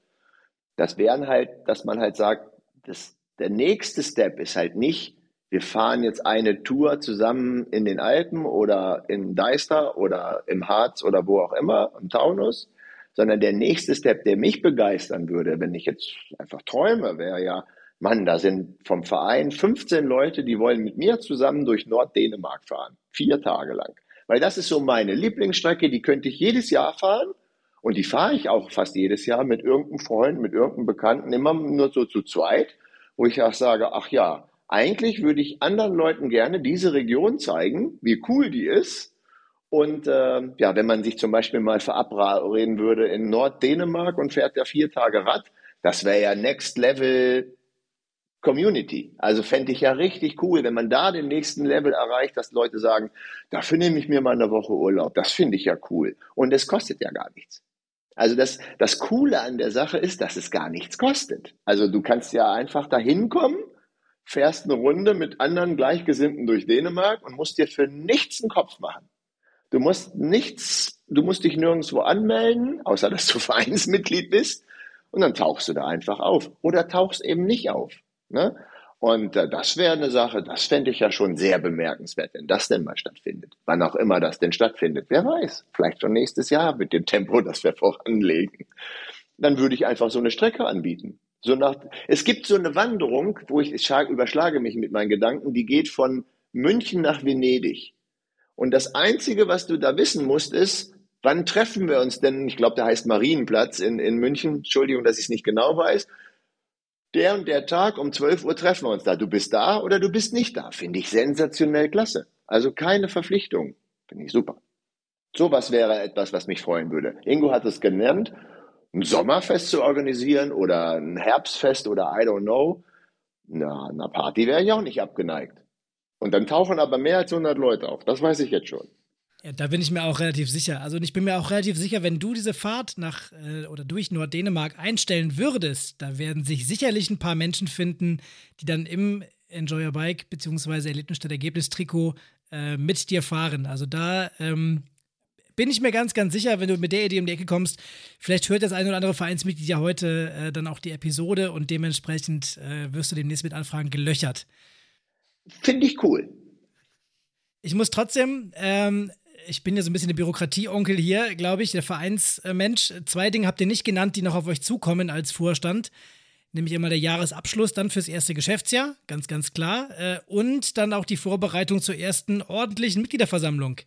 Das wären halt, dass man halt sagt, das, der nächste Step ist halt nicht, wir fahren jetzt eine Tour zusammen in den Alpen oder in Deister oder im Harz oder wo auch immer, im Taunus, sondern der nächste Step, der mich begeistern würde, wenn ich jetzt einfach träume, wäre ja, Mann, da sind vom Verein 15 Leute, die wollen mit mir zusammen durch Norddänemark fahren, vier Tage lang. Weil das ist so meine Lieblingsstrecke, die könnte ich jedes Jahr fahren und die fahre ich auch fast jedes Jahr mit irgendeinem Freund, mit irgendeinem Bekannten, immer nur so zu zweit, wo ich auch sage, ach ja, eigentlich würde ich anderen Leuten gerne diese Region zeigen, wie cool die ist. Und äh, ja, wenn man sich zum Beispiel mal verabreden würde in Norddänemark und fährt ja vier Tage Rad, das wäre ja Next Level Community. Also fände ich ja richtig cool, wenn man da den nächsten Level erreicht, dass Leute sagen, dafür nehme ich mir mal eine Woche Urlaub. Das finde ich ja cool. Und es kostet ja gar nichts. Also das, das Coole an der Sache ist, dass es gar nichts kostet. Also du kannst ja einfach da hinkommen fährst eine Runde mit anderen Gleichgesinnten durch Dänemark und musst dir für nichts einen Kopf machen. Du musst nichts, du musst dich nirgendwo anmelden, außer dass du Vereinsmitglied bist, und dann tauchst du da einfach auf. Oder tauchst eben nicht auf. Ne? Und äh, das wäre eine Sache, das fände ich ja schon sehr bemerkenswert, wenn das denn mal stattfindet. Wann auch immer das denn stattfindet. Wer weiß, vielleicht schon nächstes Jahr mit dem Tempo, das wir voranlegen. Dann würde ich einfach so eine Strecke anbieten. So nach, es gibt so eine Wanderung, wo ich, ich überschlage mich mit meinen Gedanken, die geht von München nach Venedig. Und das Einzige, was du da wissen musst, ist, wann treffen wir uns denn? Ich glaube, der heißt Marienplatz in, in München. Entschuldigung, dass ich es nicht genau weiß. Der und der Tag um 12 Uhr treffen wir uns da. Du bist da oder du bist nicht da. Finde ich sensationell klasse. Also keine Verpflichtung. Finde ich super. Sowas wäre etwas, was mich freuen würde. Ingo hat es genannt ein Sommerfest zu organisieren oder ein Herbstfest oder I don't know, na, einer Party wäre ich auch nicht abgeneigt. Und dann tauchen aber mehr als 100 Leute auf. Das weiß ich jetzt schon. Ja, da bin ich mir auch relativ sicher. Also ich bin mir auch relativ sicher, wenn du diese Fahrt nach äh, oder durch Norddänemark einstellen würdest, da werden sich sicherlich ein paar Menschen finden, die dann im Enjoy Your Bike bzw. Erlebnisstadt Ergebnis Trikot äh, mit dir fahren. Also da ähm, bin ich mir ganz, ganz sicher, wenn du mit der Idee um die Ecke kommst, vielleicht hört das ein oder andere Vereinsmitglied ja heute äh, dann auch die Episode und dementsprechend äh, wirst du demnächst mit Anfragen gelöchert. Finde ich cool. Ich muss trotzdem, ähm, ich bin ja so ein bisschen der Bürokratie-Onkel hier, glaube ich, der Vereinsmensch. Zwei Dinge habt ihr nicht genannt, die noch auf euch zukommen als Vorstand. Nämlich einmal der Jahresabschluss dann fürs erste Geschäftsjahr, ganz, ganz klar. Äh, und dann auch die Vorbereitung zur ersten ordentlichen Mitgliederversammlung.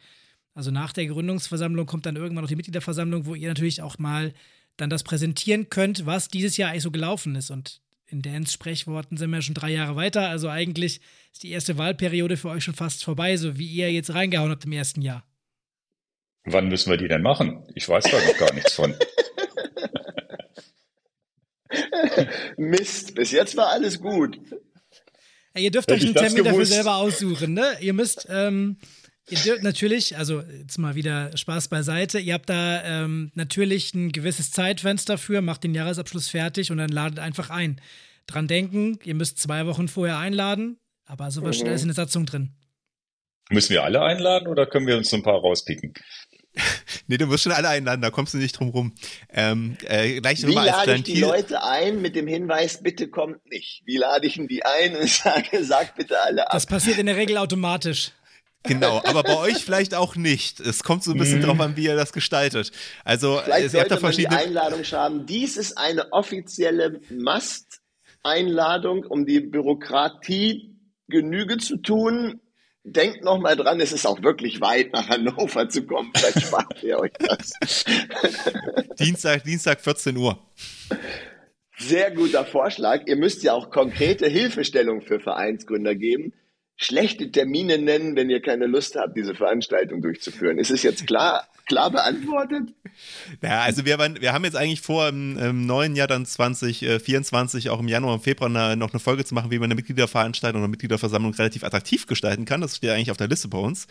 Also nach der Gründungsversammlung kommt dann irgendwann noch die Mitgliederversammlung, wo ihr natürlich auch mal dann das präsentieren könnt, was dieses Jahr eigentlich so gelaufen ist. Und in Dans Sprechworten sind wir schon drei Jahre weiter. Also eigentlich ist die erste Wahlperiode für euch schon fast vorbei, so wie ihr jetzt reingehauen habt im ersten Jahr. Wann müssen wir die denn machen? Ich weiß da noch gar nichts von. Mist, bis jetzt war alles gut. Ja, ihr dürft Hätte euch einen Termin dafür selber aussuchen, ne? Ihr müsst, ähm, ihr dürft natürlich, also jetzt mal wieder Spaß beiseite, ihr habt da ähm, natürlich ein gewisses Zeitfenster für, macht den Jahresabschluss fertig und dann ladet einfach ein. Dran denken, ihr müsst zwei Wochen vorher einladen, aber sowas mhm. steht alles in der Satzung drin. Müssen wir alle einladen oder können wir uns so ein paar rauspicken? nee, du musst schon alle einladen, da kommst du nicht drum rum. Ähm, äh, gleich Wie lade ich die Leute ein mit dem Hinweis, bitte kommt nicht? Wie lade ich denn die ein und sage, sag bitte alle ab? Das passiert in der Regel automatisch. Genau, aber bei euch vielleicht auch nicht. Es kommt so ein bisschen mhm. drauf an, wie ihr das gestaltet. Also vielleicht sollte man die Einladung schreiben. Dies ist eine offizielle Must-Einladung, um die Bürokratie Genüge zu tun denkt noch mal dran, es ist auch wirklich weit nach Hannover zu kommen. Vielleicht spart ihr euch das. Dienstag, Dienstag 14 Uhr. Sehr guter Vorschlag. Ihr müsst ja auch konkrete Hilfestellung für Vereinsgründer geben schlechte Termine nennen, wenn ihr keine Lust habt, diese Veranstaltung durchzuführen. Ist es jetzt klar, klar beantwortet? Ja, also wir, wir haben jetzt eigentlich vor, im, im neuen Jahr dann 2024, auch im Januar und Februar eine, noch eine Folge zu machen, wie man eine Mitgliederveranstaltung oder Mitgliederversammlung relativ attraktiv gestalten kann. Das steht eigentlich auf der Liste bei uns.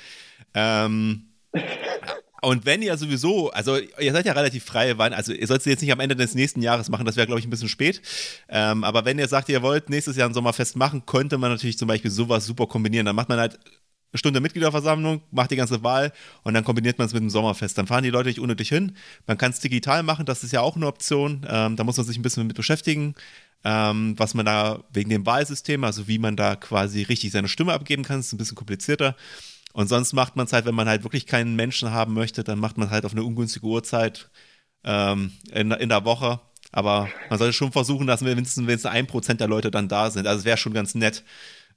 Ähm, und wenn ihr sowieso, also ihr seid ja relativ frei, wann, also ihr solltet jetzt nicht am Ende des nächsten Jahres machen, das wäre, glaube ich, ein bisschen spät. Ähm, aber wenn ihr sagt, ihr wollt nächstes Jahr ein Sommerfest machen, könnte man natürlich zum Beispiel sowas super kombinieren. Dann macht man halt eine Stunde Mitgliederversammlung, macht die ganze Wahl und dann kombiniert man es mit dem Sommerfest. Dann fahren die Leute nicht unnötig hin. Man kann es digital machen, das ist ja auch eine Option. Ähm, da muss man sich ein bisschen mit beschäftigen, ähm, was man da wegen dem Wahlsystem, also wie man da quasi richtig seine Stimme abgeben kann, ist ein bisschen komplizierter. Und sonst macht man es halt, wenn man halt wirklich keinen Menschen haben möchte, dann macht man halt auf eine ungünstige Uhrzeit ähm, in, in der Woche. Aber man sollte schon versuchen, dass mindestens es ein Prozent der Leute dann da sind. Also es wäre schon ganz nett.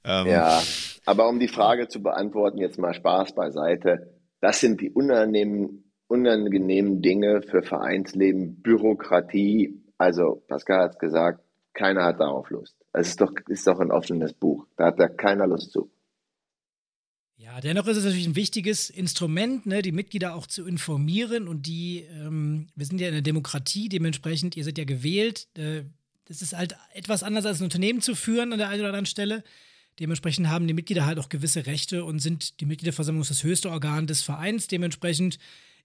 Ähm, ja, aber um die Frage zu beantworten, jetzt mal Spaß beiseite. Das sind die unangenehmen, unangenehmen Dinge für Vereinsleben, Bürokratie. Also Pascal hat es gesagt, keiner hat darauf Lust. Es ist doch, ist doch ein offenes Buch. Da hat da keiner Lust zu. Dennoch ist es natürlich ein wichtiges Instrument, ne, die Mitglieder auch zu informieren und die, ähm, wir sind ja in der Demokratie, dementsprechend, ihr seid ja gewählt. Äh, das ist halt etwas anders als ein Unternehmen zu führen an der einen oder anderen Stelle. Dementsprechend haben die Mitglieder halt auch gewisse Rechte und sind die Mitgliederversammlung das höchste Organ des Vereins. Dementsprechend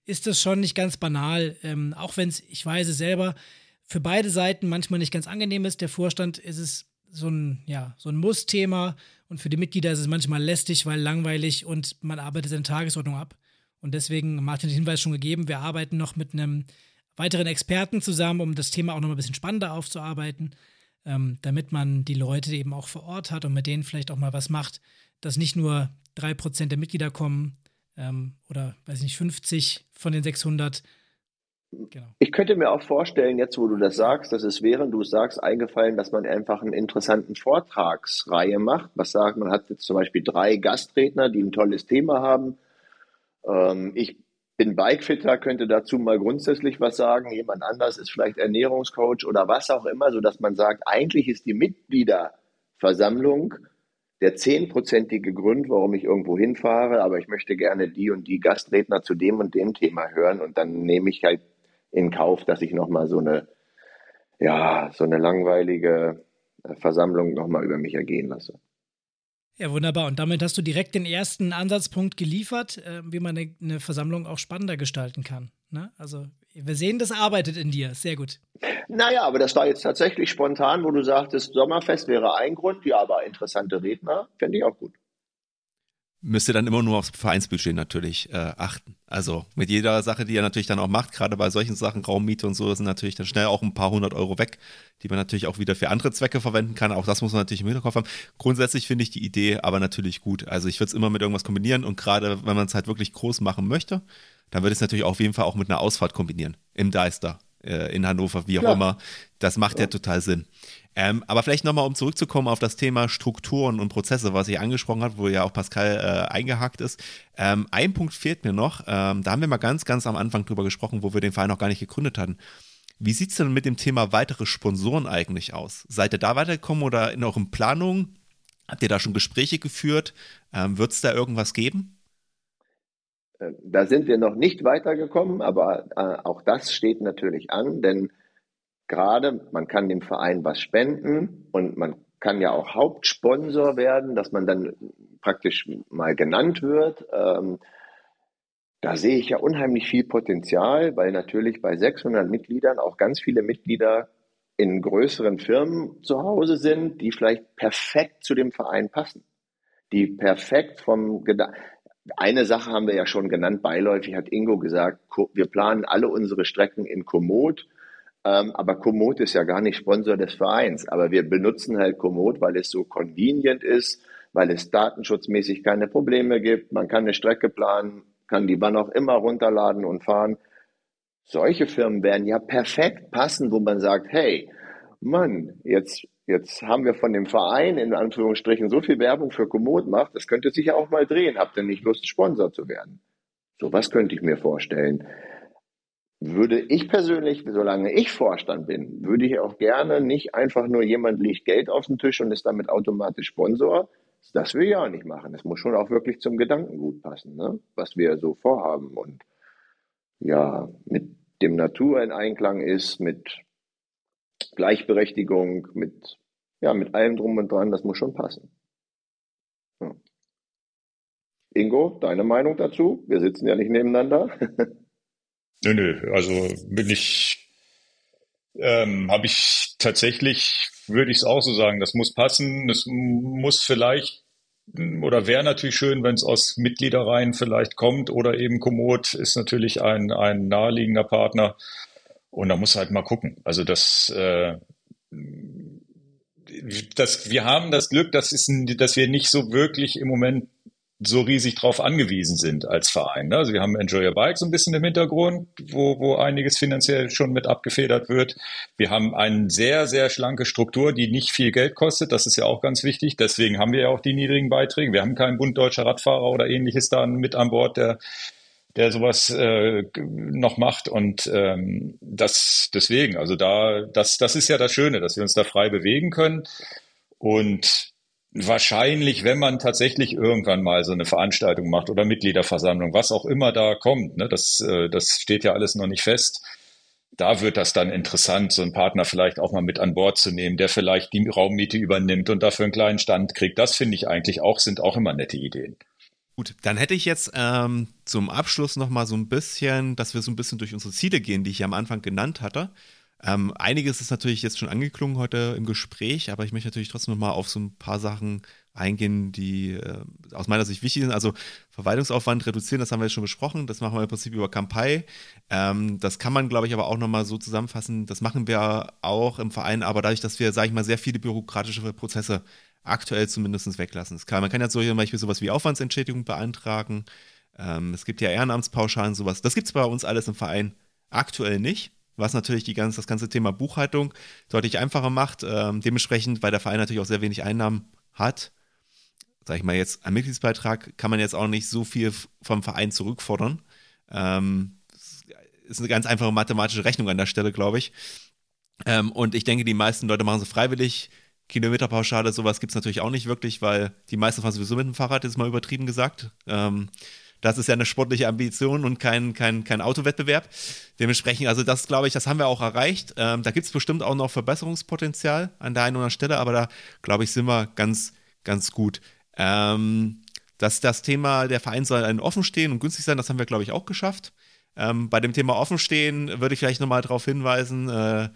ist das schon nicht ganz banal, ähm, auch wenn es, ich weiß es selber, für beide Seiten manchmal nicht ganz angenehm ist. Der Vorstand ist es so ein, ja, so ein Muss-Thema und für die Mitglieder ist es manchmal lästig, weil langweilig und man arbeitet seine Tagesordnung ab. Und deswegen, Martin den Hinweis schon gegeben, wir arbeiten noch mit einem weiteren Experten zusammen, um das Thema auch noch ein bisschen spannender aufzuarbeiten, ähm, damit man die Leute eben auch vor Ort hat und mit denen vielleicht auch mal was macht, dass nicht nur drei Prozent der Mitglieder kommen ähm, oder, weiß ich nicht, 50 von den 600, Genau. Ich könnte mir auch vorstellen, jetzt wo du das sagst, dass es während du es sagst eingefallen, dass man einfach einen interessanten Vortragsreihe macht. Was sagt, man hat jetzt zum Beispiel drei Gastredner, die ein tolles Thema haben. Ähm, ich bin Bikefitter, könnte dazu mal grundsätzlich was sagen. Jemand anders ist vielleicht Ernährungscoach oder was auch immer, so dass man sagt, eigentlich ist die Mitgliederversammlung der zehnprozentige Grund, warum ich irgendwo hinfahre, aber ich möchte gerne die und die Gastredner zu dem und dem Thema hören und dann nehme ich halt in Kauf, dass ich nochmal so eine, ja, so eine langweilige äh, Versammlung nochmal über mich ergehen lasse. Ja, wunderbar. Und damit hast du direkt den ersten Ansatzpunkt geliefert, äh, wie man eine, eine, Versammlung auch spannender gestalten kann. Ne? Also, wir sehen, das arbeitet in dir. Sehr gut. Naja, aber das war jetzt tatsächlich spontan, wo du sagtest, Sommerfest wäre ein Grund. Ja, aber interessante Redner fände ich auch gut. Müsst ihr dann immer nur aufs Vereinsbudget natürlich äh, achten. Also mit jeder Sache, die ihr natürlich dann auch macht, gerade bei solchen Sachen, Raummiete und so, sind natürlich dann schnell auch ein paar hundert Euro weg, die man natürlich auch wieder für andere Zwecke verwenden kann. Auch das muss man natürlich im Hinterkopf haben. Grundsätzlich finde ich die Idee aber natürlich gut. Also ich würde es immer mit irgendwas kombinieren und gerade wenn man es halt wirklich groß machen möchte, dann würde ich es natürlich auf jeden Fall auch mit einer Ausfahrt kombinieren. Im Deister, äh, in Hannover, wie auch ja. immer. Das macht ja, ja total Sinn. Ähm, aber vielleicht nochmal, um zurückzukommen auf das Thema Strukturen und Prozesse, was ich angesprochen habe, wo ja auch Pascal äh, eingehakt ist. Ähm, ein Punkt fehlt mir noch. Ähm, da haben wir mal ganz, ganz am Anfang drüber gesprochen, wo wir den Verein noch gar nicht gegründet hatten. Wie sieht es denn mit dem Thema weitere Sponsoren eigentlich aus? Seid ihr da weitergekommen oder in euren Planungen? Habt ihr da schon Gespräche geführt? Ähm, Wird es da irgendwas geben? Äh, da sind wir noch nicht weitergekommen, aber äh, auch das steht natürlich an, denn gerade, man kann dem Verein was spenden und man kann ja auch Hauptsponsor werden, dass man dann praktisch mal genannt wird. Ähm, da sehe ich ja unheimlich viel Potenzial, weil natürlich bei 600 Mitgliedern auch ganz viele Mitglieder in größeren Firmen zu Hause sind, die vielleicht perfekt zu dem Verein passen. Die perfekt vom Gedanken. Eine Sache haben wir ja schon genannt, beiläufig hat Ingo gesagt, wir planen alle unsere Strecken in Komoot ähm, aber Komoot ist ja gar nicht Sponsor des Vereins. Aber wir benutzen halt Komoot, weil es so convenient ist, weil es datenschutzmäßig keine Probleme gibt. Man kann eine Strecke planen, kann die wann auch immer runterladen und fahren. Solche Firmen werden ja perfekt passen, wo man sagt, hey, Mann, jetzt, jetzt haben wir von dem Verein in Anführungsstrichen so viel Werbung für Komoot macht, das könnte sich ja auch mal drehen. Habt ihr nicht Lust, Sponsor zu werden? So was könnte ich mir vorstellen würde ich persönlich, solange ich Vorstand bin, würde ich auch gerne nicht einfach nur jemand legt Geld auf den Tisch und ist damit automatisch Sponsor. Das will ich auch nicht machen. Es muss schon auch wirklich zum Gedankengut passen, ne? was wir so vorhaben und ja, mit dem Natur in Einklang ist, mit Gleichberechtigung, mit, ja, mit allem drum und dran, das muss schon passen. Ingo, deine Meinung dazu? Wir sitzen ja nicht nebeneinander. Nö, nö, also bin ich, ähm, habe ich tatsächlich, würde ich es auch so sagen, das muss passen, das muss vielleicht oder wäre natürlich schön, wenn es aus Mitgliederreihen vielleicht kommt oder eben Komoot ist natürlich ein, ein naheliegender Partner und da muss halt mal gucken. Also das, äh, das, wir haben das Glück, dass, ist, dass wir nicht so wirklich im Moment so riesig drauf angewiesen sind als Verein. Ne? Also wir haben Enjoy Your Bike so ein bisschen im Hintergrund, wo, wo einiges finanziell schon mit abgefedert wird. Wir haben eine sehr, sehr schlanke Struktur, die nicht viel Geld kostet. Das ist ja auch ganz wichtig. Deswegen haben wir ja auch die niedrigen Beiträge. Wir haben keinen Bund deutscher Radfahrer oder ähnliches da mit an Bord, der der sowas äh, noch macht und ähm, das deswegen also da das das ist ja das Schöne dass wir uns da frei bewegen können und wahrscheinlich, wenn man tatsächlich irgendwann mal so eine Veranstaltung macht oder Mitgliederversammlung, was auch immer da kommt, ne, das, äh, das steht ja alles noch nicht fest. Da wird das dann interessant, so einen Partner vielleicht auch mal mit an Bord zu nehmen, der vielleicht die Raummiete übernimmt und dafür einen kleinen Stand kriegt. Das finde ich eigentlich auch, sind auch immer nette Ideen. Gut, dann hätte ich jetzt ähm, zum Abschluss noch mal so ein bisschen, dass wir so ein bisschen durch unsere Ziele gehen, die ich am Anfang genannt hatte. Ähm, einiges ist natürlich jetzt schon angeklungen heute im Gespräch, aber ich möchte natürlich trotzdem noch mal auf so ein paar Sachen eingehen, die äh, aus meiner Sicht wichtig sind. Also Verwaltungsaufwand reduzieren, das haben wir jetzt schon besprochen. Das machen wir im Prinzip über Kampai. Ähm, das kann man, glaube ich, aber auch noch mal so zusammenfassen. Das machen wir auch im Verein, aber dadurch, dass wir, sage ich mal, sehr viele bürokratische Prozesse aktuell zumindest weglassen. Kann, man kann ja zum Beispiel sowas wie Aufwandsentschädigung beantragen. Ähm, es gibt ja Ehrenamtspauschalen, sowas. Das gibt es bei uns alles im Verein aktuell nicht was natürlich die ganze, das ganze Thema Buchhaltung deutlich einfacher macht. Ähm, dementsprechend, weil der Verein natürlich auch sehr wenig Einnahmen hat, sage ich mal jetzt, ein Mitgliedsbeitrag kann man jetzt auch nicht so viel vom Verein zurückfordern. Ähm, ist eine ganz einfache mathematische Rechnung an der Stelle, glaube ich. Ähm, und ich denke, die meisten Leute machen sie freiwillig. Kilometerpauschale, sowas gibt es natürlich auch nicht wirklich, weil die meisten fahren sowieso mit dem Fahrrad, ist mal übertrieben gesagt. Ähm, das ist ja eine sportliche Ambition und kein, kein, kein Autowettbewerb. Dementsprechend, also das glaube ich, das haben wir auch erreicht. Ähm, da gibt es bestimmt auch noch Verbesserungspotenzial an der einen oder anderen Stelle, aber da glaube ich, sind wir ganz, ganz gut. Ähm, dass das Thema, der Verein soll ein offen stehen und günstig sein, das haben wir, glaube ich, auch geschafft. Ähm, bei dem Thema Offenstehen würde ich vielleicht nochmal darauf hinweisen, äh,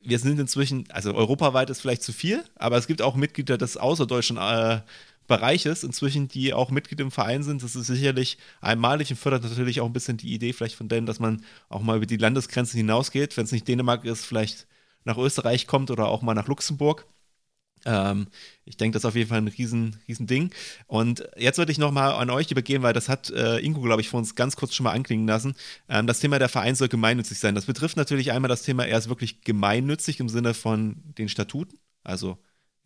wir sind inzwischen, also europaweit ist vielleicht zu viel, aber es gibt auch Mitglieder des außerdeutschen äh, Bereiches inzwischen, die auch Mitglied im Verein sind. Das ist sicherlich einmalig und fördert natürlich auch ein bisschen die Idee vielleicht von denen, dass man auch mal über die Landesgrenzen hinausgeht. Wenn es nicht Dänemark ist, vielleicht nach Österreich kommt oder auch mal nach Luxemburg. Ähm, ich denke, das ist auf jeden Fall ein riesen, riesen Ding. Und jetzt würde ich nochmal an euch übergehen, weil das hat äh, Ingo, glaube ich, vor uns ganz kurz schon mal anklingen lassen. Ähm, das Thema der Verein soll gemeinnützig sein. Das betrifft natürlich einmal das Thema, er ist wirklich gemeinnützig im Sinne von den Statuten. Also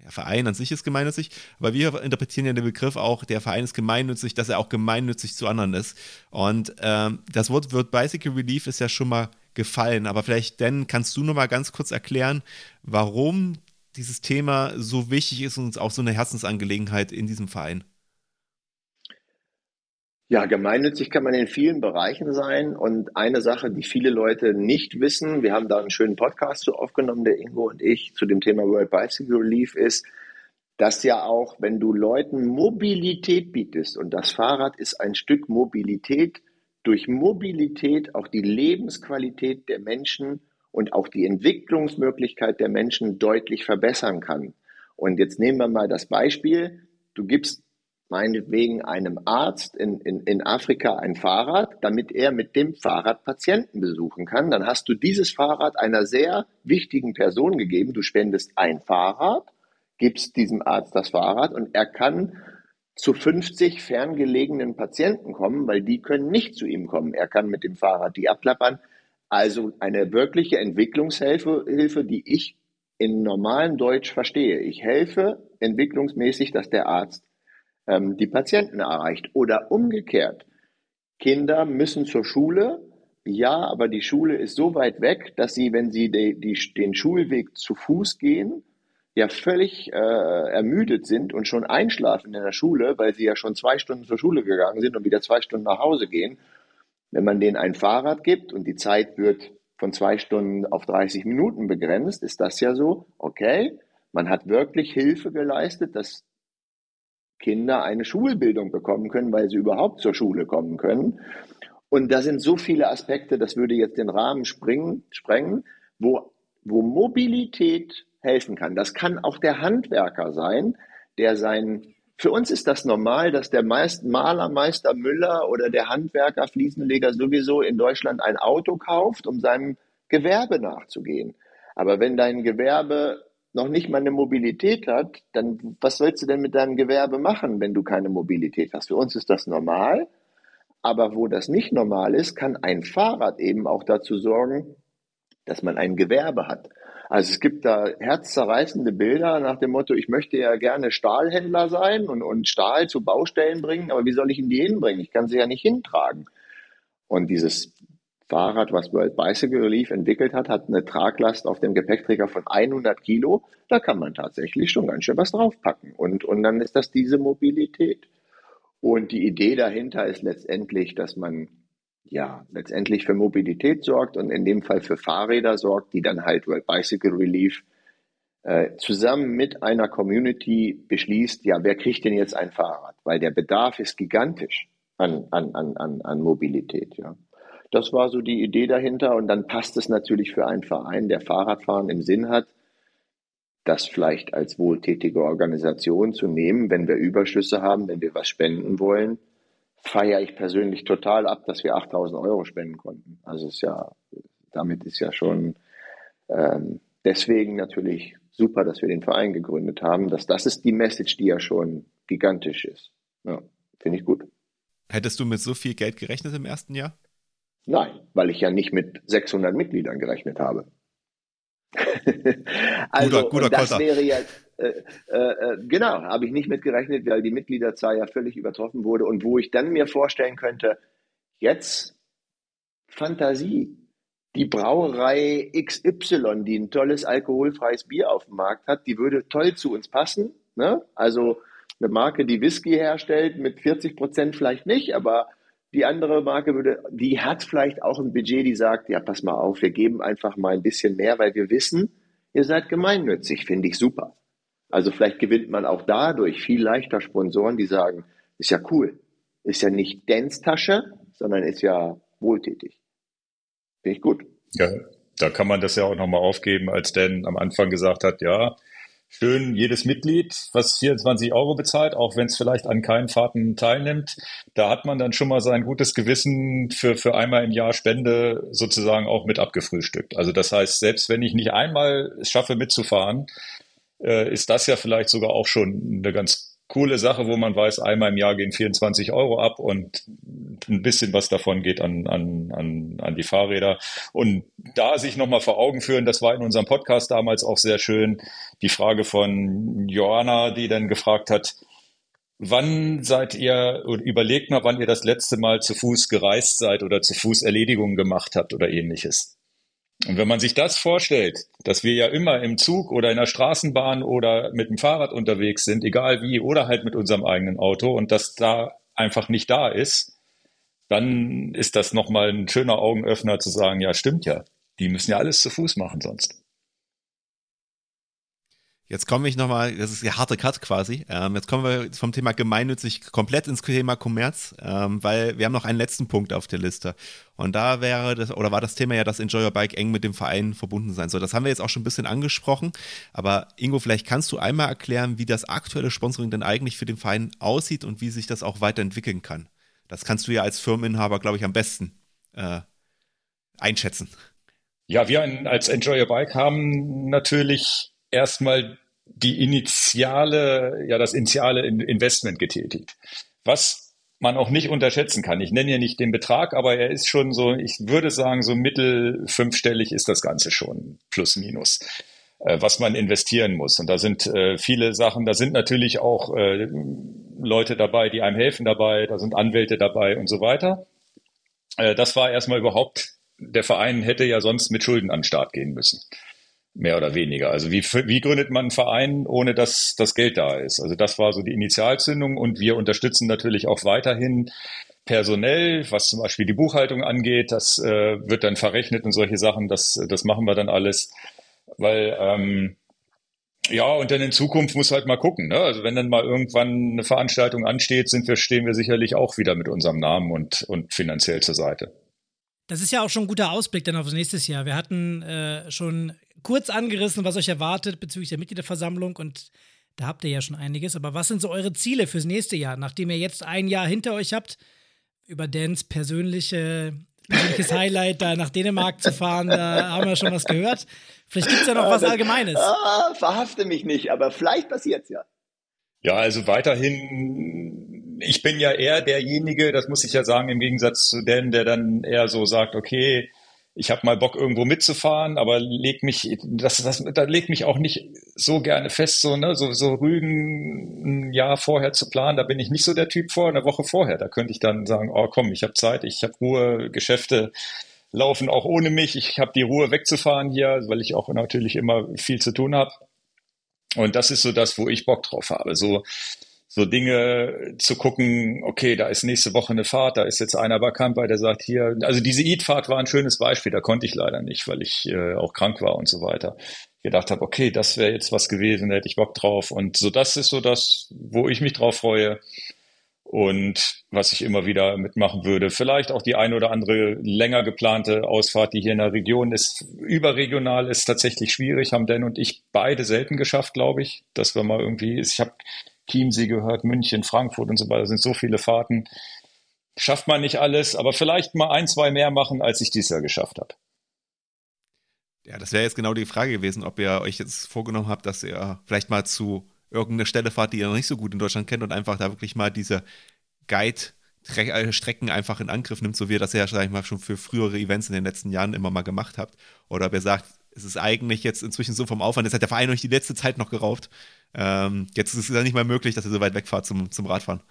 der Verein an sich ist gemeinnützig, aber wir interpretieren ja den Begriff auch, der Verein ist gemeinnützig, dass er auch gemeinnützig zu anderen ist. Und ähm, das Wort wird Bicycle Relief ist ja schon mal gefallen, aber vielleicht, denn kannst du noch mal ganz kurz erklären, warum dieses Thema so wichtig ist und auch so eine Herzensangelegenheit in diesem Verein? Ja, gemeinnützig kann man in vielen Bereichen sein. Und eine Sache, die viele Leute nicht wissen, wir haben da einen schönen Podcast zu aufgenommen, der Ingo und ich, zu dem Thema World Bicycle Relief, ist, dass ja auch, wenn du Leuten Mobilität bietest, und das Fahrrad ist ein Stück Mobilität, durch Mobilität auch die Lebensqualität der Menschen und auch die Entwicklungsmöglichkeit der Menschen deutlich verbessern kann. Und jetzt nehmen wir mal das Beispiel, du gibst meinetwegen einem Arzt in, in, in Afrika ein Fahrrad, damit er mit dem Fahrrad Patienten besuchen kann. Dann hast du dieses Fahrrad einer sehr wichtigen Person gegeben. Du spendest ein Fahrrad, gibst diesem Arzt das Fahrrad und er kann zu 50 ferngelegenen Patienten kommen, weil die können nicht zu ihm kommen. Er kann mit dem Fahrrad die abklappern. Also eine wirkliche Entwicklungshilfe, Hilfe, die ich in normalem Deutsch verstehe. Ich helfe entwicklungsmäßig, dass der Arzt ähm, die Patienten erreicht. Oder umgekehrt. Kinder müssen zur Schule. Ja, aber die Schule ist so weit weg, dass sie, wenn sie die, die, den Schulweg zu Fuß gehen, ja völlig äh, ermüdet sind und schon einschlafen in der Schule, weil sie ja schon zwei Stunden zur Schule gegangen sind und wieder zwei Stunden nach Hause gehen wenn man denen ein Fahrrad gibt und die Zeit wird von zwei Stunden auf 30 Minuten begrenzt, ist das ja so, okay, man hat wirklich Hilfe geleistet, dass Kinder eine Schulbildung bekommen können, weil sie überhaupt zur Schule kommen können. Und da sind so viele Aspekte, das würde jetzt den Rahmen springen, sprengen, wo, wo Mobilität helfen kann. Das kann auch der Handwerker sein, der sein für uns ist das normal, dass der Malermeister Müller oder der Handwerker, Fliesenleger sowieso in Deutschland ein Auto kauft, um seinem Gewerbe nachzugehen. Aber wenn dein Gewerbe noch nicht mal eine Mobilität hat, dann was sollst du denn mit deinem Gewerbe machen, wenn du keine Mobilität hast? Für uns ist das normal. Aber wo das nicht normal ist, kann ein Fahrrad eben auch dazu sorgen, dass man ein Gewerbe hat. Also es gibt da herzzerreißende Bilder nach dem Motto, ich möchte ja gerne Stahlhändler sein und, und Stahl zu Baustellen bringen, aber wie soll ich ihn die hinbringen? Ich kann sie ja nicht hintragen. Und dieses Fahrrad, was World Bicycle Relief entwickelt hat, hat eine Traglast auf dem Gepäckträger von 100 Kilo. Da kann man tatsächlich schon ganz schön was draufpacken. Und, und dann ist das diese Mobilität. Und die Idee dahinter ist letztendlich, dass man ja, letztendlich für Mobilität sorgt und in dem Fall für Fahrräder sorgt, die dann halt World Bicycle Relief äh, zusammen mit einer Community beschließt, ja, wer kriegt denn jetzt ein Fahrrad? Weil der Bedarf ist gigantisch an, an, an, an, an Mobilität, ja. Das war so die Idee dahinter und dann passt es natürlich für einen Verein, der Fahrradfahren im Sinn hat, das vielleicht als wohltätige Organisation zu nehmen, wenn wir Überschüsse haben, wenn wir was spenden wollen feiere ich persönlich total ab, dass wir 8000 Euro spenden konnten. Also ist ja, damit ist ja schon ähm, deswegen natürlich super, dass wir den Verein gegründet haben. Dass das ist die Message, die ja schon gigantisch ist. Ja, finde ich gut. Hättest du mit so viel Geld gerechnet im ersten Jahr? Nein, weil ich ja nicht mit 600 Mitgliedern gerechnet habe. also, guter, guter das wäre ja, äh, äh, äh, genau, habe ich nicht mitgerechnet, weil die Mitgliederzahl ja völlig übertroffen wurde und wo ich dann mir vorstellen könnte, jetzt Fantasie. Die Brauerei XY, die ein tolles alkoholfreies Bier auf dem Markt hat, die würde toll zu uns passen. Ne? Also eine Marke, die Whisky herstellt, mit 40 Prozent vielleicht nicht, aber die andere Marke würde, die hat vielleicht auch ein Budget, die sagt, ja, pass mal auf, wir geben einfach mal ein bisschen mehr, weil wir wissen, ihr seid gemeinnützig, finde ich super. Also vielleicht gewinnt man auch dadurch viel leichter Sponsoren, die sagen, ist ja cool, ist ja nicht Dance-Tasche, sondern ist ja wohltätig. Finde ich gut. Ja, Da kann man das ja auch nochmal aufgeben, als Dan am Anfang gesagt hat, ja, schön jedes Mitglied, was 24 Euro bezahlt, auch wenn es vielleicht an keinen Fahrten teilnimmt. Da hat man dann schon mal sein gutes Gewissen für, für einmal im Jahr Spende sozusagen auch mit abgefrühstückt. Also das heißt, selbst wenn ich nicht einmal es schaffe mitzufahren, äh, ist das ja vielleicht sogar auch schon eine ganz coole Sache, wo man weiß, einmal im Jahr gehen 24 Euro ab und ein bisschen was davon geht an, an, an, an die Fahrräder. Und da sich nochmal vor Augen führen, das war in unserem Podcast damals auch sehr schön, die Frage von Johanna, die dann gefragt hat, wann seid ihr, überlegt mal, wann ihr das letzte Mal zu Fuß gereist seid oder zu Fuß Erledigungen gemacht habt oder ähnliches. Und wenn man sich das vorstellt, dass wir ja immer im Zug oder in der Straßenbahn oder mit dem Fahrrad unterwegs sind, egal wie, oder halt mit unserem eigenen Auto und das da einfach nicht da ist, dann ist das nochmal ein schöner Augenöffner zu sagen, ja, stimmt ja. Die müssen ja alles zu Fuß machen sonst. Jetzt komme ich nochmal, das ist der harte Cut quasi. Ähm, jetzt kommen wir vom Thema gemeinnützig komplett ins Thema Kommerz, ähm, weil wir haben noch einen letzten Punkt auf der Liste. Und da wäre das, oder war das Thema ja, dass Enjoy Your Bike eng mit dem Verein verbunden sein soll. Das haben wir jetzt auch schon ein bisschen angesprochen. Aber Ingo, vielleicht kannst du einmal erklären, wie das aktuelle Sponsoring denn eigentlich für den Verein aussieht und wie sich das auch weiterentwickeln kann. Das kannst du ja als Firmeninhaber, glaube ich, am besten äh, einschätzen. Ja, wir als Enjoy Your Bike haben natürlich erstmal die initiale, ja, das initiale Investment getätigt. Was man auch nicht unterschätzen kann. Ich nenne ja nicht den Betrag, aber er ist schon so, ich würde sagen, so mittel fünfstellig ist das Ganze schon, plus minus, äh, was man investieren muss. Und da sind äh, viele Sachen, da sind natürlich auch äh, Leute dabei, die einem helfen dabei, da sind Anwälte dabei und so weiter. Äh, das war erstmal überhaupt, der Verein hätte ja sonst mit Schulden an den Start gehen müssen mehr oder weniger. Also wie, wie gründet man einen Verein, ohne dass das Geld da ist? Also das war so die Initialzündung und wir unterstützen natürlich auch weiterhin personell, was zum Beispiel die Buchhaltung angeht. Das äh, wird dann verrechnet und solche Sachen. Das, das machen wir dann alles, weil ähm, ja, und dann in Zukunft muss halt mal gucken. Ne? Also wenn dann mal irgendwann eine Veranstaltung ansteht, sind wir, stehen wir sicherlich auch wieder mit unserem Namen und, und finanziell zur Seite. Das ist ja auch schon ein guter Ausblick dann aufs nächste Jahr. Wir hatten äh, schon kurz angerissen, was euch erwartet bezüglich der Mitgliederversammlung und da habt ihr ja schon einiges. Aber was sind so eure Ziele fürs nächste Jahr, nachdem ihr jetzt ein Jahr hinter euch habt, über Dans persönliche, persönliches Highlight, da nach Dänemark zu fahren, da haben wir schon was gehört. Vielleicht gibt es ja noch was Allgemeines. Ah, verhafte mich nicht, aber vielleicht passiert es ja. Ja, also weiterhin, ich bin ja eher derjenige, das muss ich ja sagen, im Gegensatz zu Dan, der dann eher so sagt, okay, ich habe mal Bock irgendwo mitzufahren, aber leg mich, das, das, da leg mich auch nicht so gerne fest, so, ne, so, so Rügen ein Jahr vorher zu planen, da bin ich nicht so der Typ vor, eine Woche vorher. Da könnte ich dann sagen, oh komm, ich habe Zeit, ich habe Ruhe, Geschäfte laufen auch ohne mich, ich habe die Ruhe wegzufahren hier, weil ich auch natürlich immer viel zu tun habe. Und das ist so das, wo ich Bock drauf habe. So so Dinge zu gucken, okay, da ist nächste Woche eine Fahrt, da ist jetzt einer bekannt bei, der sagt hier, also diese Eat-Fahrt war ein schönes Beispiel, da konnte ich leider nicht, weil ich äh, auch krank war und so weiter. Gedacht habe, okay, das wäre jetzt was gewesen, da hätte ich Bock drauf. Und so das ist so das, wo ich mich drauf freue und was ich immer wieder mitmachen würde. Vielleicht auch die eine oder andere länger geplante Ausfahrt, die hier in der Region ist. Überregional ist tatsächlich schwierig, haben Dan und ich beide selten geschafft, glaube ich, dass wir mal irgendwie, ich habe Chiemsee gehört, München, Frankfurt und so weiter, sind so viele Fahrten. Schafft man nicht alles, aber vielleicht mal ein, zwei mehr machen, als ich dieses Jahr geschafft habe. Ja, das wäre jetzt genau die Frage gewesen, ob ihr euch jetzt vorgenommen habt, dass ihr vielleicht mal zu irgendeiner Stelle fahrt, die ihr noch nicht so gut in Deutschland kennt und einfach da wirklich mal diese Guide-Strecken einfach in Angriff nimmt, so wie ihr das ja, sag ich mal, schon für frühere Events in den letzten Jahren immer mal gemacht habt. Oder ob ihr sagt, es ist eigentlich jetzt inzwischen so vom Aufwand, es hat der Verein euch die letzte Zeit noch geraubt. Ähm, jetzt ist es ja nicht mehr möglich, dass ihr so weit wegfahrt zum, zum Radfahren.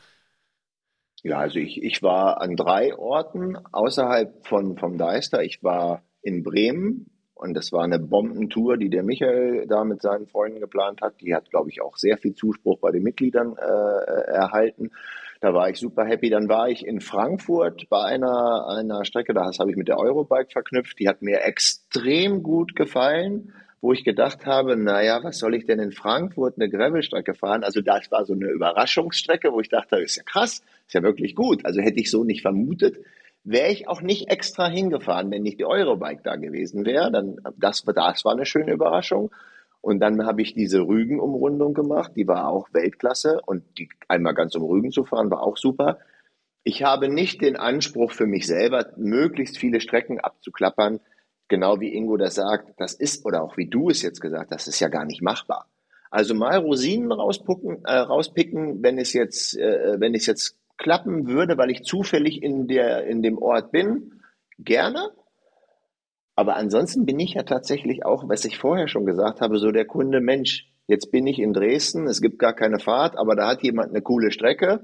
Ja, also ich, ich war an drei Orten außerhalb von, vom Deister. Ich war in Bremen und das war eine Bombentour, die der Michael da mit seinen Freunden geplant hat. Die hat, glaube ich, auch sehr viel Zuspruch bei den Mitgliedern äh, erhalten. Da war ich super happy. Dann war ich in Frankfurt bei einer, einer Strecke, das habe ich mit der Eurobike verknüpft. Die hat mir extrem gut gefallen wo ich gedacht habe, naja, was soll ich denn in Frankfurt eine Gravelstrecke fahren? Also das war so eine Überraschungsstrecke, wo ich dachte, ist ja krass, ist ja wirklich gut. Also hätte ich so nicht vermutet, wäre ich auch nicht extra hingefahren, wenn nicht die Eurobike da gewesen wäre. Dann das, das war eine schöne Überraschung. Und dann habe ich diese Rügen-Umrundung gemacht, die war auch Weltklasse und die einmal ganz um Rügen zu fahren war auch super. Ich habe nicht den Anspruch für mich selber, möglichst viele Strecken abzuklappern, genau wie Ingo das sagt, das ist, oder auch wie du es jetzt gesagt hast, das ist ja gar nicht machbar. Also mal Rosinen rauspicken, äh, rauspicken wenn es jetzt, äh, wenn es jetzt klappen würde, weil ich zufällig in der, in dem Ort bin, gerne. Aber ansonsten bin ich ja tatsächlich auch, was ich vorher schon gesagt habe, so der Kunde, Mensch, jetzt bin ich in Dresden, es gibt gar keine Fahrt, aber da hat jemand eine coole Strecke,